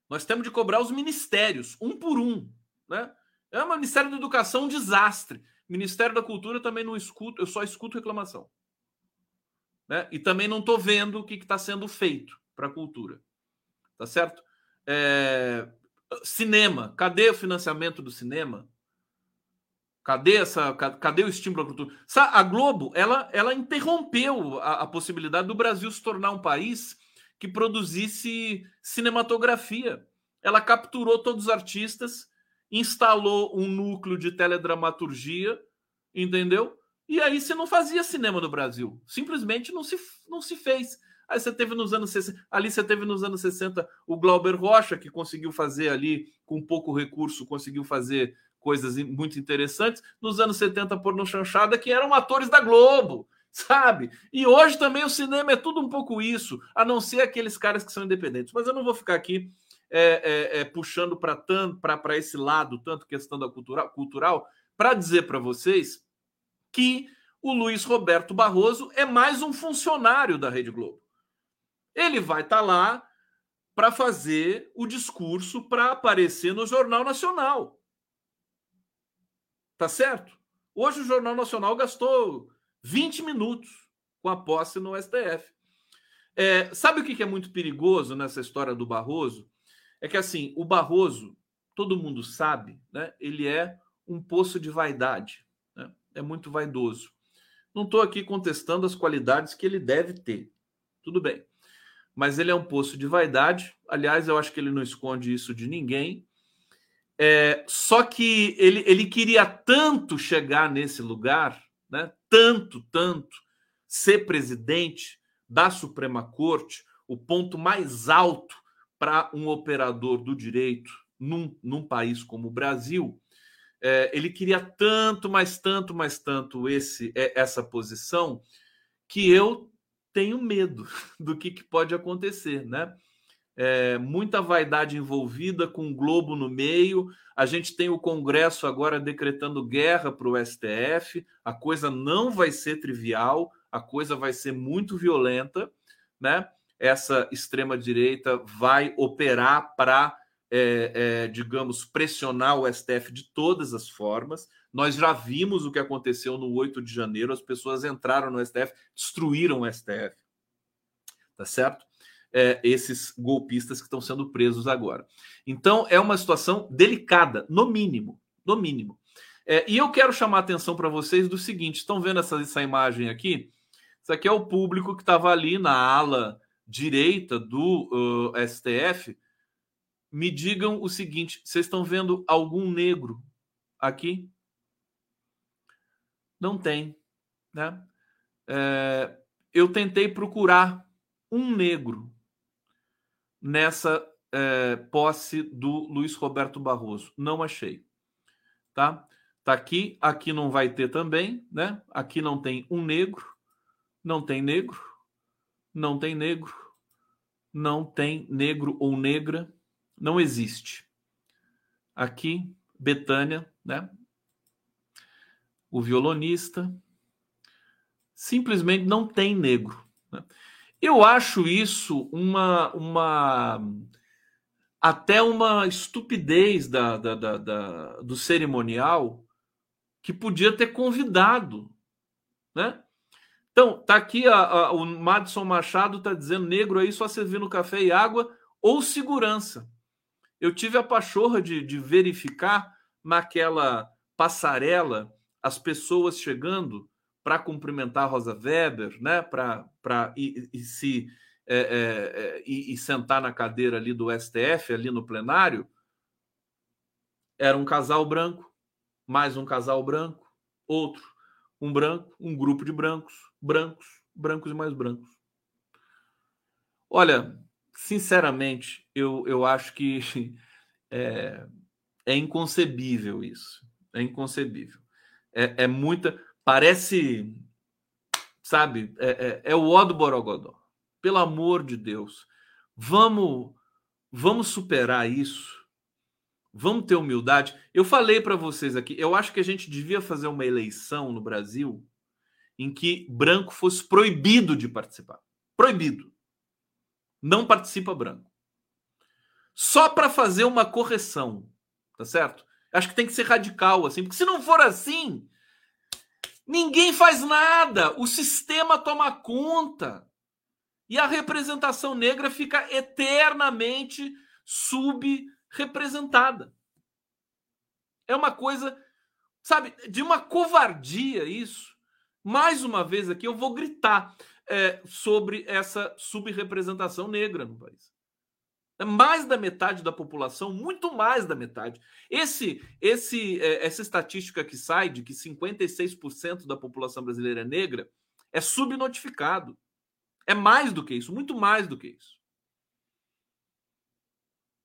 Nós temos de cobrar os ministérios, um por um, né? É o Ministério da Educação um desastre. Ministério da Cultura também não escuto, eu só escuto reclamação. Né? E também não estou vendo o que está sendo feito para a cultura. Tá certo? É... Cinema, cadê o financiamento do cinema? Cadê essa? Cadê o estímulo à cultura? A Globo, ela, ela interrompeu a, a possibilidade do Brasil se tornar um país que produzisse cinematografia. Ela capturou todos os artistas instalou um núcleo de teledramaturgia, entendeu? E aí você não fazia cinema no Brasil. Simplesmente não se, não se fez. Aí você teve nos anos 60, ali você teve nos anos 60 o Glauber Rocha, que conseguiu fazer ali, com pouco recurso, conseguiu fazer coisas muito interessantes. Nos anos 70, porno chanchada, que eram atores da Globo, sabe? E hoje também o cinema é tudo um pouco isso, a não ser aqueles caras que são independentes. Mas eu não vou ficar aqui é, é, é, puxando para esse lado, tanto questão da cultural, cultural para dizer para vocês que o Luiz Roberto Barroso é mais um funcionário da Rede Globo. Ele vai estar tá lá para fazer o discurso para aparecer no Jornal Nacional. Tá certo? Hoje o Jornal Nacional gastou 20 minutos com a posse no STF. É, sabe o que é muito perigoso nessa história do Barroso? É que assim, o Barroso, todo mundo sabe, né? Ele é um poço de vaidade, né? é muito vaidoso. Não estou aqui contestando as qualidades que ele deve ter, tudo bem. Mas ele é um poço de vaidade. Aliás, eu acho que ele não esconde isso de ninguém. É, só que ele, ele queria tanto chegar nesse lugar, né? tanto, tanto, ser presidente da Suprema Corte, o ponto mais alto para um operador do direito num, num país como o Brasil, é, ele queria tanto, mais tanto, mais tanto esse é, essa posição que eu tenho medo (laughs) do que, que pode acontecer, né? É, muita vaidade envolvida, com o Globo no meio. A gente tem o Congresso agora decretando guerra para o STF. A coisa não vai ser trivial, a coisa vai ser muito violenta, né? Essa extrema direita vai operar para é, é, digamos, pressionar o STF de todas as formas. Nós já vimos o que aconteceu no 8 de janeiro, as pessoas entraram no STF, destruíram o STF. Tá certo? É, esses golpistas que estão sendo presos agora. Então, é uma situação delicada, no mínimo. No mínimo. É, e eu quero chamar a atenção para vocês do seguinte: estão vendo essa, essa imagem aqui? Isso aqui é o público que estava ali na ala direita do uh, STF me digam o seguinte: vocês estão vendo algum negro aqui? Não tem, né? É, eu tentei procurar um negro nessa é, posse do Luiz Roberto Barroso, não achei, tá? Tá aqui, aqui não vai ter também, né? Aqui não tem um negro, não tem negro, não tem negro, não tem negro ou negra não existe. Aqui, Betânia, né? O violonista simplesmente não tem negro. Né? Eu acho isso uma, uma até uma estupidez da, da, da, da, do cerimonial que podia ter convidado, né? Então, tá aqui a, a, o Madison Machado tá dizendo negro aí só servindo café e água ou segurança eu tive a pachorra de, de verificar naquela passarela as pessoas chegando para cumprimentar Rosa Weber, né? Para e, e se é, é, é, e, e, sentar na cadeira ali do STF, ali no plenário, era um casal branco, mais um casal branco, outro, um branco, um grupo de brancos, brancos, brancos e mais brancos. Olha, sinceramente, eu, eu acho que (laughs) é, é inconcebível isso. É inconcebível. É, é muita. Parece. Sabe? É, é, é o ó do Borogodó. Pelo amor de Deus. Vamos, vamos superar isso. Vamos ter humildade. Eu falei para vocês aqui, eu acho que a gente devia fazer uma eleição no Brasil em que branco fosse proibido de participar. Proibido não participa branco. Só para fazer uma correção, tá certo? Acho que tem que ser radical assim, porque se não for assim, ninguém faz nada, o sistema toma conta. E a representação negra fica eternamente subrepresentada. É uma coisa, sabe, de uma covardia isso. Mais uma vez aqui eu vou gritar é, sobre essa subrepresentação negra no país. Mais da metade da população, muito mais da metade. Esse, esse, é, essa estatística que sai de que 56% da população brasileira é negra é subnotificado. É mais do que isso, muito mais do que isso.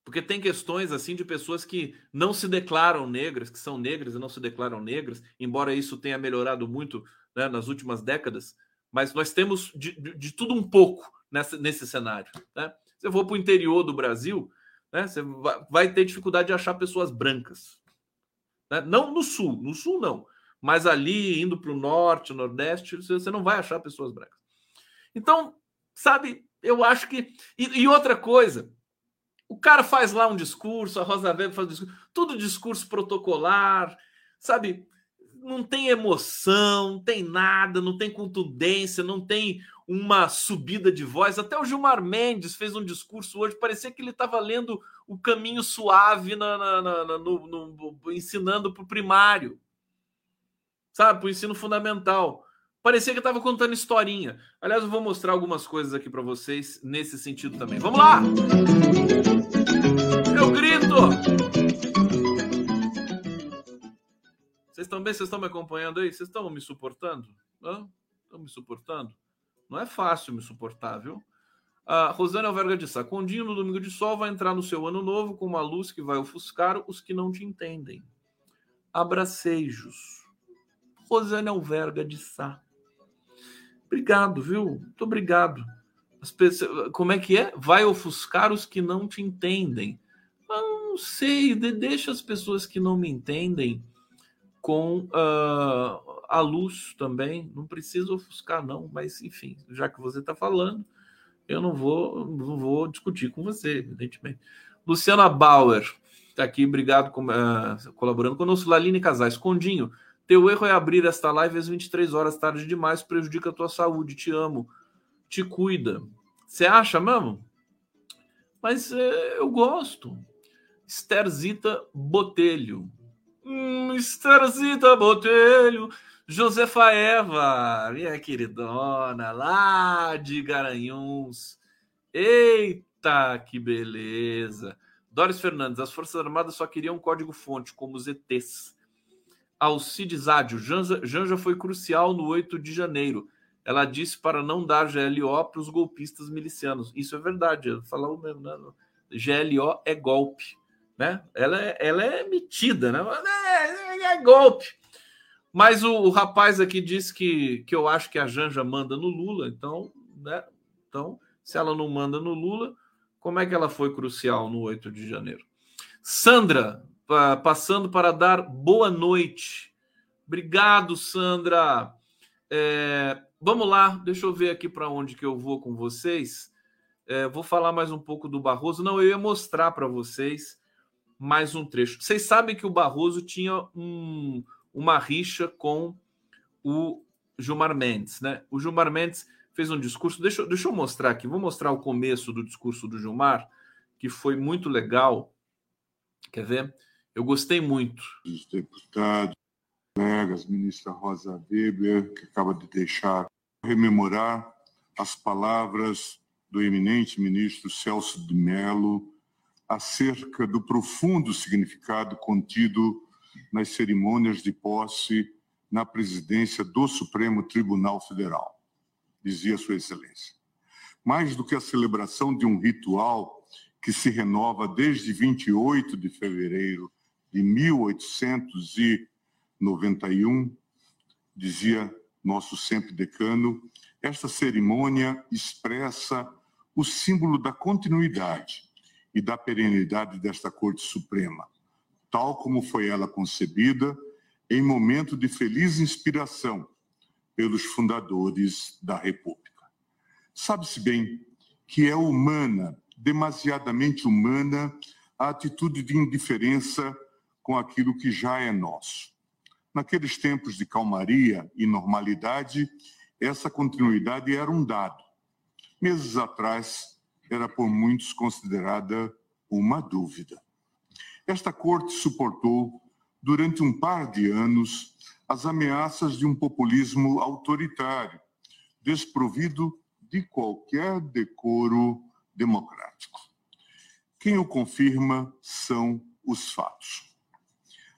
Porque tem questões assim de pessoas que não se declaram negras, que são negras e não se declaram negras, embora isso tenha melhorado muito né, nas últimas décadas, mas nós temos de, de, de tudo um pouco nessa, nesse cenário. Né? Eu for para o interior do Brasil, né, você vai, vai, ter dificuldade de achar pessoas brancas. Né? Não no sul, no sul não, Mas ali, indo para o norte, nordeste, você não vai achar pessoas brancas. Então, sabe, eu acho que. E, e outra coisa, o cara faz lá um discurso, a Rosa Weber faz um discurso, tudo discurso protocolar, sabe? Não tem emoção, não tem nada, não tem contundência, não tem uma subida de voz. Até o Gilmar Mendes fez um discurso hoje, parecia que ele estava lendo o caminho suave na, na, na, no, no, ensinando para o primário, sabe, para o ensino fundamental. Parecia que estava contando historinha. Aliás, eu vou mostrar algumas coisas aqui para vocês nesse sentido também. Vamos lá! Eu grito! Vocês estão bem? Vocês estão me acompanhando aí? Vocês estão me suportando? Estão me suportando? Não é fácil me suportar, viu? A Rosana Alverga de Sá. Condinho no domingo de sol vai entrar no seu ano novo com uma luz que vai ofuscar os que não te entendem. Abracejos. Rosana Alverga de Sá. Obrigado, viu? Muito obrigado. Pessoas, como é que é? Vai ofuscar os que não te entendem. Não sei, deixa as pessoas que não me entendem com uh, a luz também. Não precisa ofuscar, não, mas enfim, já que você está falando, eu não vou, não vou discutir com você, evidentemente. Luciana Bauer está aqui, obrigado com, uh, colaborando conosco. Laline Casais, Condinho, teu erro é abrir esta live às 23 horas, tarde demais, prejudica a tua saúde. Te amo, te cuida. Você acha mesmo? Mas é, eu gosto. Esterzita Botelho. Hum, Esterzita Botelho. Josefa Eva, minha queridona, lá de Garanhuns. Eita, que beleza. Doris Fernandes, as Forças Armadas só queriam um código-fonte, como os ETs. Alcides Ádio, Janja, Janja foi crucial no 8 de janeiro. Ela disse para não dar GLO para os golpistas milicianos. Isso é verdade, falava mesmo, né? GLO é golpe, né? Ela é, ela é metida, né? É, é, golpe. Mas o, o, rapaz aqui disse que, que eu acho que a Janja manda no Lula, então, né? Então, se ela não manda no Lula, como é que ela foi crucial no 8 de janeiro? Sandra, passando para dar boa noite. Obrigado, Sandra. É, vamos lá, deixa eu ver aqui para onde que eu vou com vocês. É, vou falar mais um pouco do Barroso. Não, eu ia mostrar para vocês mais um trecho. Vocês sabem que o Barroso tinha um, uma rixa com o Gilmar Mendes, né? O Gilmar Mendes fez um discurso. Deixa, deixa eu mostrar aqui. Vou mostrar o começo do discurso do Gilmar, que foi muito legal. Quer ver? Eu gostei muito. Os deputados, colegas, ministra Rosa Weber, que acaba de deixar rememorar as palavras do eminente ministro Celso de Mello acerca do profundo significado contido nas cerimônias de posse na presidência do Supremo Tribunal Federal, dizia Sua Excelência. Mais do que a celebração de um ritual que se renova desde 28 de fevereiro de 1891, dizia nosso sempre decano, esta cerimônia expressa o símbolo da continuidade e da perenidade desta Corte Suprema, tal como foi ela concebida em momento de feliz inspiração pelos fundadores da República. Sabe-se bem que é humana, demasiadamente humana, a atitude de indiferença com aquilo que já é nosso. Naqueles tempos de calmaria e normalidade, essa continuidade era um dado. Meses atrás, era por muitos considerada uma dúvida. Esta corte suportou, durante um par de anos, as ameaças de um populismo autoritário, desprovido de qualquer decoro democrático. Quem o confirma são os fatos.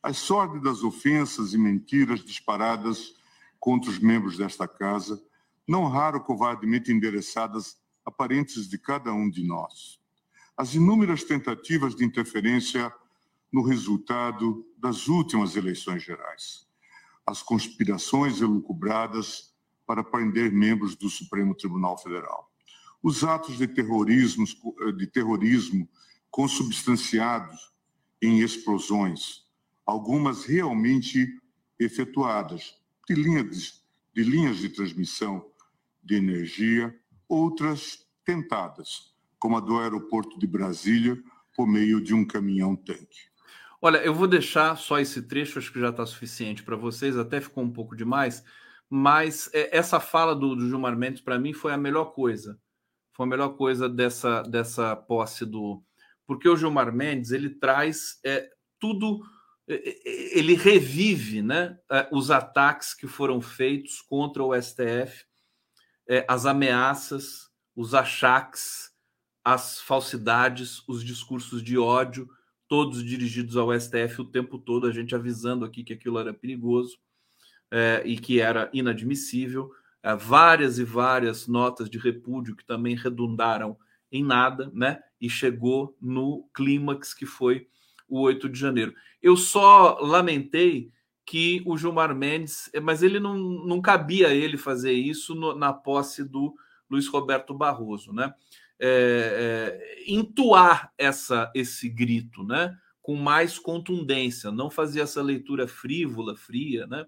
As sórdidas ofensas e mentiras disparadas contra os membros desta casa, não raro covardemente endereçadas a parentes de cada um de nós. As inúmeras tentativas de interferência no resultado das últimas eleições gerais. As conspirações elucubradas para prender membros do Supremo Tribunal Federal. Os atos de terrorismo, de terrorismo consubstanciados em explosões, algumas realmente efetuadas de linhas de, linhas de transmissão de energia, outras tentadas, como a do aeroporto de Brasília, por meio de um caminhão-tanque. Olha, eu vou deixar só esse trecho, acho que já está suficiente para vocês, até ficou um pouco demais, mas é, essa fala do, do Gilmar Mendes, para mim, foi a melhor coisa. Foi a melhor coisa dessa, dessa posse do. Porque o Gilmar Mendes ele traz é, tudo, é, é, ele revive né, os ataques que foram feitos contra o STF, as ameaças, os achaques, as falsidades, os discursos de ódio, todos dirigidos ao STF o tempo todo, a gente avisando aqui que aquilo era perigoso é, e que era inadmissível. É, várias e várias notas de repúdio que também redundaram em nada, né? E chegou no clímax que foi o 8 de janeiro. Eu só lamentei que o Gilmar Mendes, mas ele não, não cabia ele fazer isso no, na posse do Luiz Roberto Barroso, né? É, é, entoar essa, esse grito, né? Com mais contundência, não fazer essa leitura frívola, fria, né?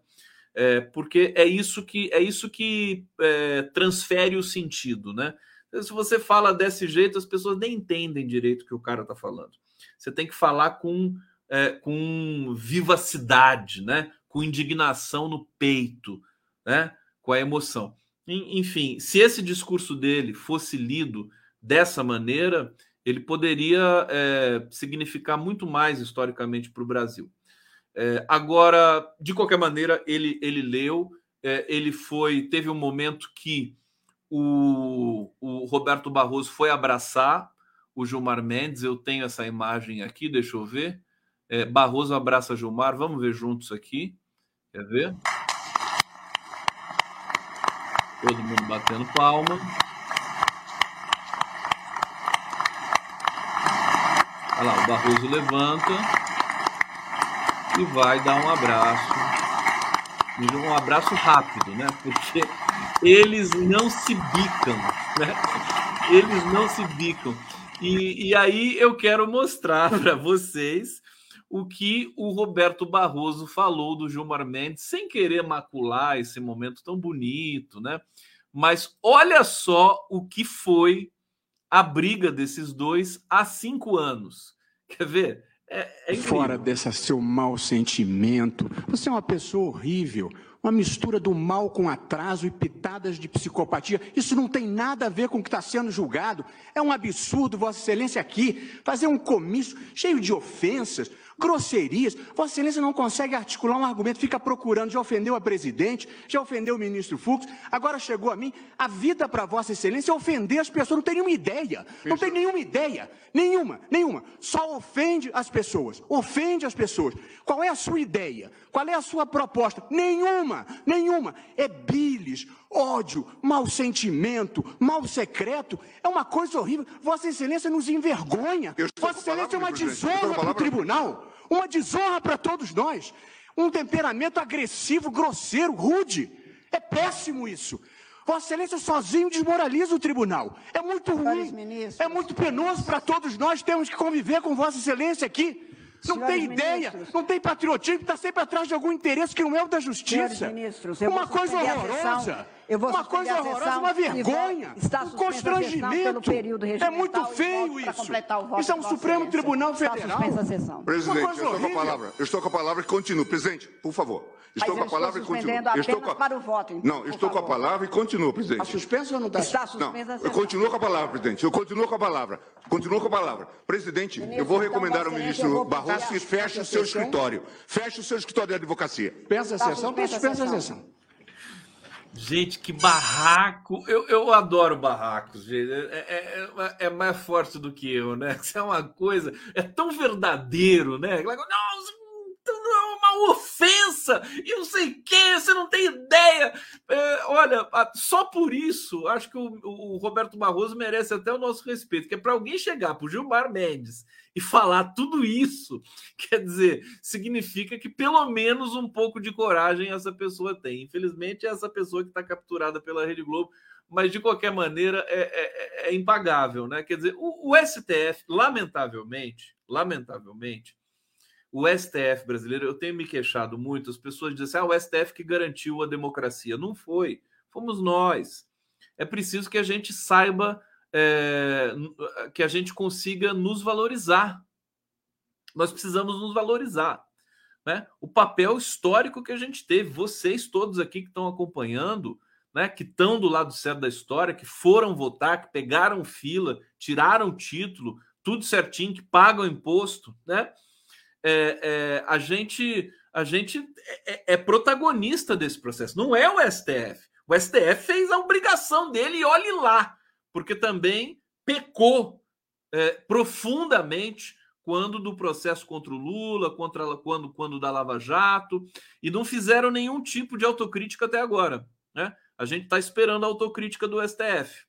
É, porque é isso que é isso que é, transfere o sentido, né? Se você fala desse jeito, as pessoas nem entendem direito o que o cara está falando. Você tem que falar com, é, com vivacidade, né? com indignação no peito, né? com a emoção. Enfim, se esse discurso dele fosse lido dessa maneira, ele poderia é, significar muito mais historicamente para o Brasil. É, agora, de qualquer maneira, ele, ele leu, é, ele foi. Teve um momento que o, o Roberto Barroso foi abraçar o Gilmar Mendes. Eu tenho essa imagem aqui, deixa eu ver. É, Barroso abraça Gilmar, vamos ver juntos aqui. Quer ver? Todo mundo batendo palma. Olha lá, o Barroso levanta e vai dar um abraço. Um abraço rápido, né? Porque eles não se bicam, né? Eles não se bicam. E, e aí eu quero mostrar (laughs) para vocês o que o Roberto Barroso falou do Gilmar Mendes, sem querer macular esse momento tão bonito, né? Mas olha só o que foi a briga desses dois há cinco anos. Quer ver? É, é Fora desse seu mau sentimento. Você é uma pessoa horrível uma mistura do mal com atraso e pitadas de psicopatia. Isso não tem nada a ver com o que está sendo julgado. É um absurdo, Vossa Excelência, aqui fazer um comício cheio de ofensas, grosserias. Vossa Excelência não consegue articular um argumento, fica procurando. Já ofendeu a presidente, já ofendeu o ministro Fux, agora chegou a mim. A vida para Vossa Excelência é ofender as pessoas. Não tem nenhuma ideia. Não tem nenhuma ideia. Nenhuma, nenhuma. Só ofende as pessoas. Ofende as pessoas. Qual é a sua ideia? Qual é a sua proposta? Nenhuma, nenhuma. É bilis, ódio, mau sentimento, mal secreto. É uma coisa horrível. Vossa Excelência nos envergonha. Vossa Excelência é uma desonra para o tribunal. Uma desonra para todos nós. Um temperamento agressivo, grosseiro, rude. É péssimo isso. Vossa Excelência sozinho desmoraliza o tribunal. É muito ruim. É muito penoso para todos nós. Temos que conviver com Vossa Excelência aqui. Não tem ideia, ministros. não tem patriotismo, está sempre atrás de algum interesse que não é o da justiça. Uma coisa horrorosa. Uma coisa horrorosa, uma vergonha, um constrangimento. É muito feio isso. Isso é um Supremo Tribunal Federal. Presidente, eu estou com a palavra. Eu estou com a palavra e continuo. Presidente, por favor. Estou com a palavra e continuo. Estou com a... para o voto. Então, não, estou com a palavra e continuo, presidente. Está suspenso ou não está? Está suspensa não, Eu continuo com a palavra, presidente. Eu continuo com a palavra. Continuo com a palavra. Presidente, eu vou então, recomendar ao ministro Barroso que feche o seu escritório. Feche o seu escritório de advocacia. Peça a sessão, suspensa a sessão. Gente, que barraco! Eu, eu adoro barracos, gente. É, é, é, é mais forte do que eu, né? (laughs) Isso é uma coisa. É tão verdadeiro, né? Não, é uma ofensa e não sei o que, você não tem ideia. É, olha, só por isso, acho que o, o, Roberto Barroso merece até o nosso respeito, que é para alguém chegar para o Gilmar Mendes e falar tudo isso, (laughs) quer dizer, significa que pelo menos um pouco de coragem essa pessoa tem. Infelizmente, é essa pessoa que está capturada pela Rede Globo mas de qualquer maneira é, é, é impagável, né? Quer dizer, o, o, STF, lamentavelmente, lamentavelmente, o STF brasileiro, eu tenho me queixado muito, as pessoas dizem assim, ah, o STF que garantiu a democracia. Não foi, fomos nós. É preciso que a gente saiba, é, que a gente consiga nos valorizar. Nós precisamos nos valorizar. Né? O papel histórico que a gente teve, vocês todos aqui que estão acompanhando, né, que estão do lado certo da história, que foram votar, que pegaram fila, tiraram título, tudo certinho, que pagam imposto, né? É, é, a gente a gente é, é, é, protagonista desse processo, não é o STF. O STF fez a obrigação dele e olhe lá, porque também pecou é, profundamente quando do processo contra o Lula, contra quando quando da Lava Jato, e não fizeram nenhum tipo de autocrítica até agora, né? A gente está esperando a autocrítica do STF.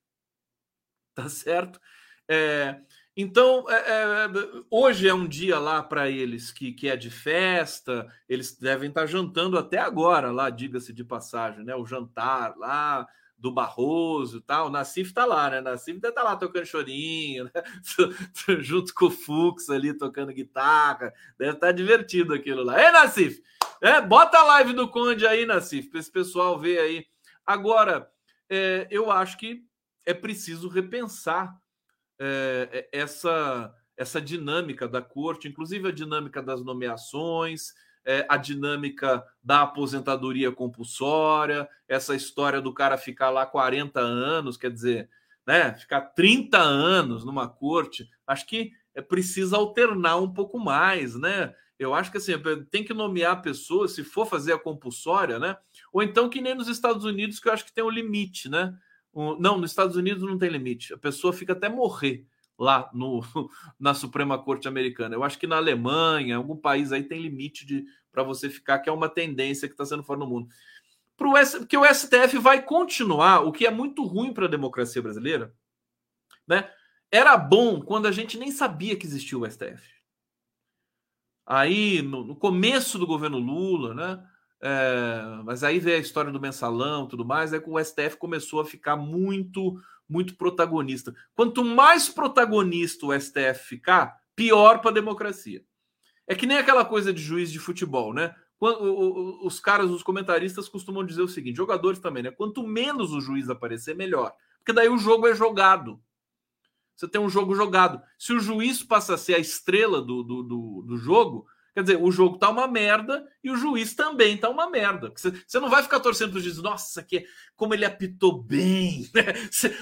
Tá certo? É, então, é, é, hoje é um dia lá para eles que, que é de festa, eles devem estar tá jantando até agora lá, diga-se de passagem, né? O jantar lá do Barroso tal. O Nassif está lá, né? Nassif tá lá tocando chorinho, né? (laughs) junto com o Fux ali tocando guitarra. Deve estar tá divertido aquilo lá. Ei, Nassif! É, bota a live do Conde aí, Nassif, para esse pessoal ver aí Agora, é, eu acho que é preciso repensar é, é, essa, essa dinâmica da corte, inclusive a dinâmica das nomeações, é, a dinâmica da aposentadoria compulsória, essa história do cara ficar lá 40 anos, quer dizer, né, ficar 30 anos numa corte. Acho que é precisa alternar um pouco mais, né? Eu acho que assim, tem que nomear pessoas, se for fazer a compulsória, né? Ou então que nem nos Estados Unidos, que eu acho que tem um limite, né? Não, nos Estados Unidos não tem limite. A pessoa fica até morrer lá no, (laughs) na Suprema Corte Americana. Eu acho que na Alemanha, algum país aí tem limite de para você ficar, que é uma tendência que está sendo fora no mundo. Pro S, porque o STF vai continuar, o que é muito ruim para a democracia brasileira, né? Era bom quando a gente nem sabia que existia o STF aí no, no começo do governo Lula, né? É, mas aí veio a história do mensalão tudo mais, é que o STF começou a ficar muito, muito protagonista. Quanto mais protagonista o STF ficar, pior para a democracia. É que nem aquela coisa de juiz de futebol, né? Os caras, os comentaristas costumam dizer o seguinte: jogadores também, né? Quanto menos o juiz aparecer, melhor. Porque daí o jogo é jogado. Você tem um jogo jogado. Se o juiz passa a ser a estrela do, do, do, do jogo, quer dizer, o jogo tá uma merda e o juiz também tá uma merda. Você, não vai ficar torcendo para o juiz, nossa, que, como ele apitou bem, (laughs) né?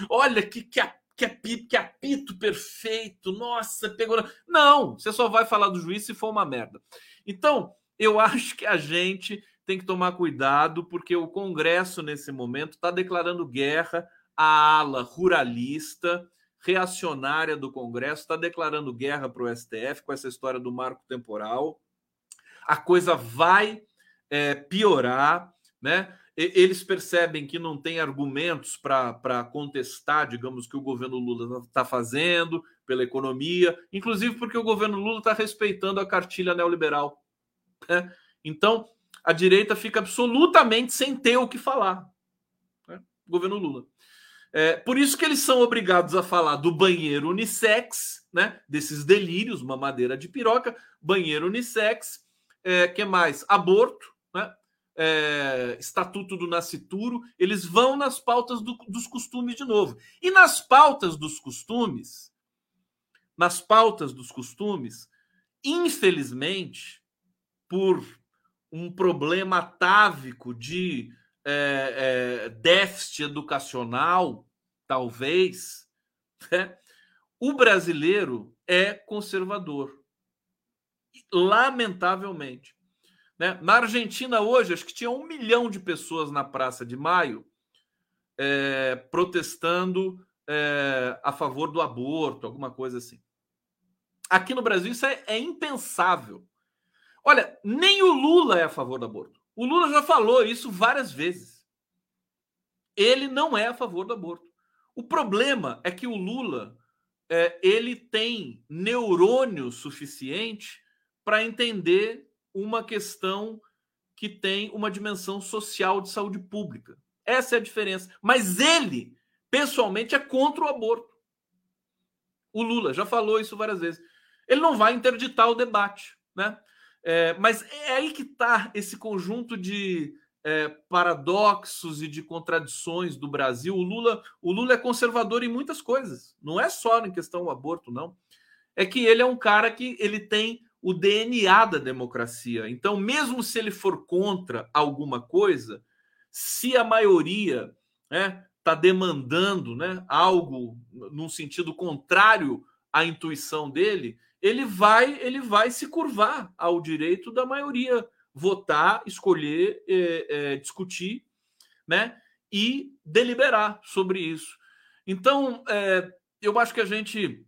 Olha que, que, que, apito, que apito perfeito, nossa, pegou. Não, você só vai falar do juiz se for uma merda. Então, eu (laughs) acho que a gente tem que tomar cuidado, porque o Congresso, nesse momento, está declarando guerra à ala ruralista reacionária do Congresso está declarando guerra para o STF com essa história do marco temporal. A coisa vai é, piorar, né? Eles percebem que não tem argumentos para contestar, digamos, que o governo Lula está fazendo pela economia, inclusive porque o governo Lula está respeitando a cartilha neoliberal. Né? Então, a direita fica absolutamente sem ter o que falar. Né? Governo Lula. É, por isso que eles são obrigados a falar do banheiro unissex, né? Desses delírios, uma madeira de piroca, banheiro unissex, é, que mais? Aborto, né? É, Estatuto do Nascituro, eles vão nas pautas do, dos costumes de novo. E nas pautas dos costumes, nas pautas dos costumes, infelizmente, por um problema atávico de é, é, déficit educacional, talvez, né? o brasileiro é conservador. Lamentavelmente. Né? Na Argentina, hoje, acho que tinha um milhão de pessoas na Praça de Maio é, protestando é, a favor do aborto, alguma coisa assim. Aqui no Brasil, isso é, é impensável. Olha, nem o Lula é a favor do aborto. O Lula já falou isso várias vezes. Ele não é a favor do aborto. O problema é que o Lula é, ele tem neurônio suficiente para entender uma questão que tem uma dimensão social de saúde pública. Essa é a diferença. Mas ele, pessoalmente, é contra o aborto. O Lula já falou isso várias vezes. Ele não vai interditar o debate, né? É, mas é aí que está esse conjunto de é, paradoxos e de contradições do Brasil. O Lula, o Lula é conservador em muitas coisas, não é só em questão do aborto, não. É que ele é um cara que ele tem o DNA da democracia. Então, mesmo se ele for contra alguma coisa, se a maioria né, está demandando né, algo num sentido contrário à intuição dele, ele vai ele vai se curvar ao direito da maioria votar, escolher, é, é, discutir, né, e deliberar sobre isso. Então, é, eu acho que a gente,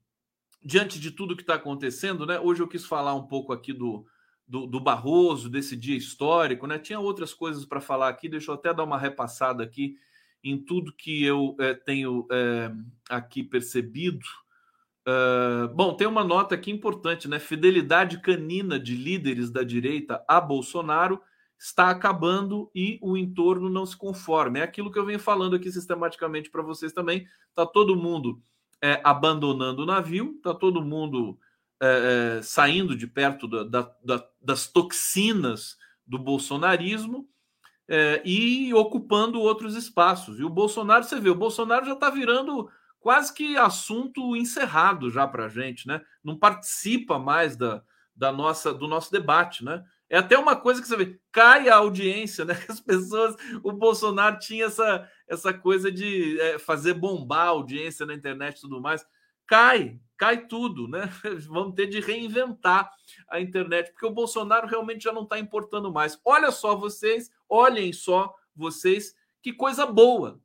diante de tudo que está acontecendo, né, hoje eu quis falar um pouco aqui do, do, do Barroso, desse dia histórico, né, tinha outras coisas para falar aqui, deixa eu até dar uma repassada aqui em tudo que eu é, tenho é, aqui percebido. Uh, bom, tem uma nota aqui importante, né? Fidelidade canina de líderes da direita a Bolsonaro está acabando e o entorno não se conforma. É aquilo que eu venho falando aqui sistematicamente para vocês também. Tá todo mundo é, abandonando o navio, tá todo mundo é, é, saindo de perto da, da, das toxinas do bolsonarismo é, e ocupando outros espaços. E o Bolsonaro, você vê, o Bolsonaro já está virando quase que assunto encerrado já para a gente, né? Não participa mais da, da nossa do nosso debate, né? É até uma coisa que você vê, cai a audiência, né? (laughs) As pessoas, o Bolsonaro tinha essa, essa coisa de é, fazer bombar a audiência na internet e tudo mais. Cai, cai tudo, né? (laughs) Vamos ter de reinventar a internet, porque o Bolsonaro realmente já não está importando mais. Olha só vocês, olhem só vocês, que coisa boa.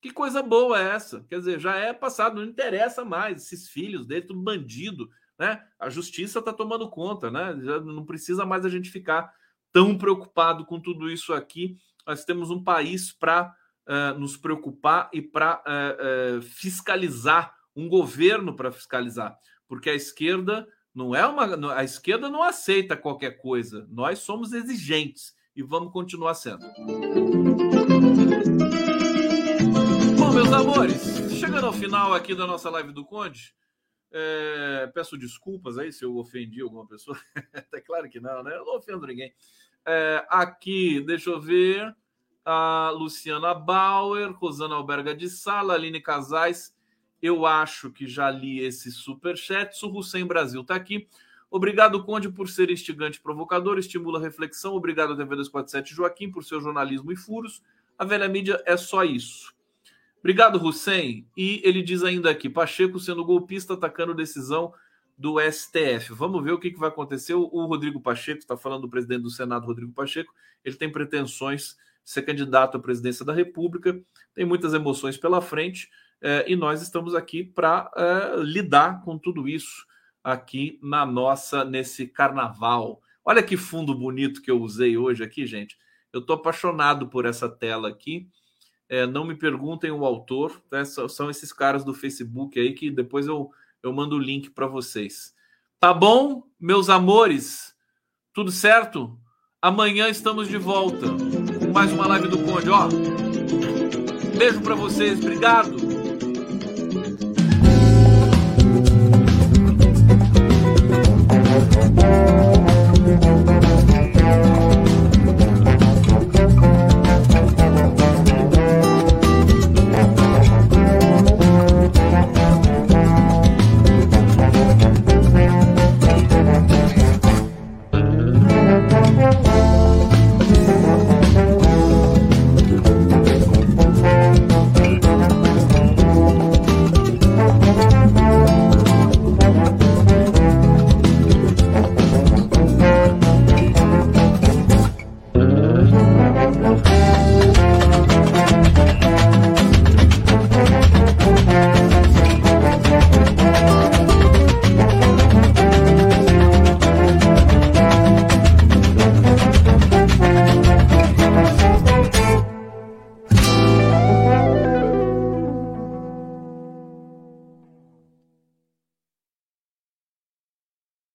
Que coisa boa é essa? Quer dizer, já é passado, não interessa mais esses filhos dele, tudo bandido, né? A justiça está tomando conta, né? Já não precisa mais a gente ficar tão preocupado com tudo isso aqui. Nós temos um país para uh, eh, nos preocupar e para uh, uh, eh, fiscalizar, um governo para fiscalizar, porque a esquerda não é uma. A esquerda não aceita qualquer coisa. Nós somos exigentes e vamos continuar sendo. Bom, meus amores, chegando ao final aqui da nossa live do Conde, é, peço desculpas aí se eu ofendi alguma pessoa. (laughs) é claro que não, né? Eu não ofendo ninguém. É, aqui, deixa eu ver. A Luciana Bauer, Rosana Alberga de Sala, Aline Casais. Eu acho que já li esse superchat. Surrucem Brasil está aqui. Obrigado, Conde, por ser instigante e provocador, estimula a reflexão. Obrigado, TV 247 Joaquim, por seu jornalismo e furos. A velha mídia é só isso. Obrigado, Hussein. E ele diz ainda aqui: Pacheco sendo golpista, atacando decisão do STF. Vamos ver o que, que vai acontecer. O Rodrigo Pacheco, está falando do presidente do Senado, Rodrigo Pacheco, ele tem pretensões de ser candidato à presidência da República, tem muitas emoções pela frente, eh, e nós estamos aqui para eh, lidar com tudo isso aqui na nossa, nesse carnaval. Olha que fundo bonito que eu usei hoje aqui, gente. Eu estou apaixonado por essa tela aqui. É, não me perguntem o autor, né? são esses caras do Facebook aí que depois eu, eu mando o link para vocês. Tá bom, meus amores? Tudo certo? Amanhã estamos de volta com mais uma live do Conde. Ó, beijo para vocês, obrigado.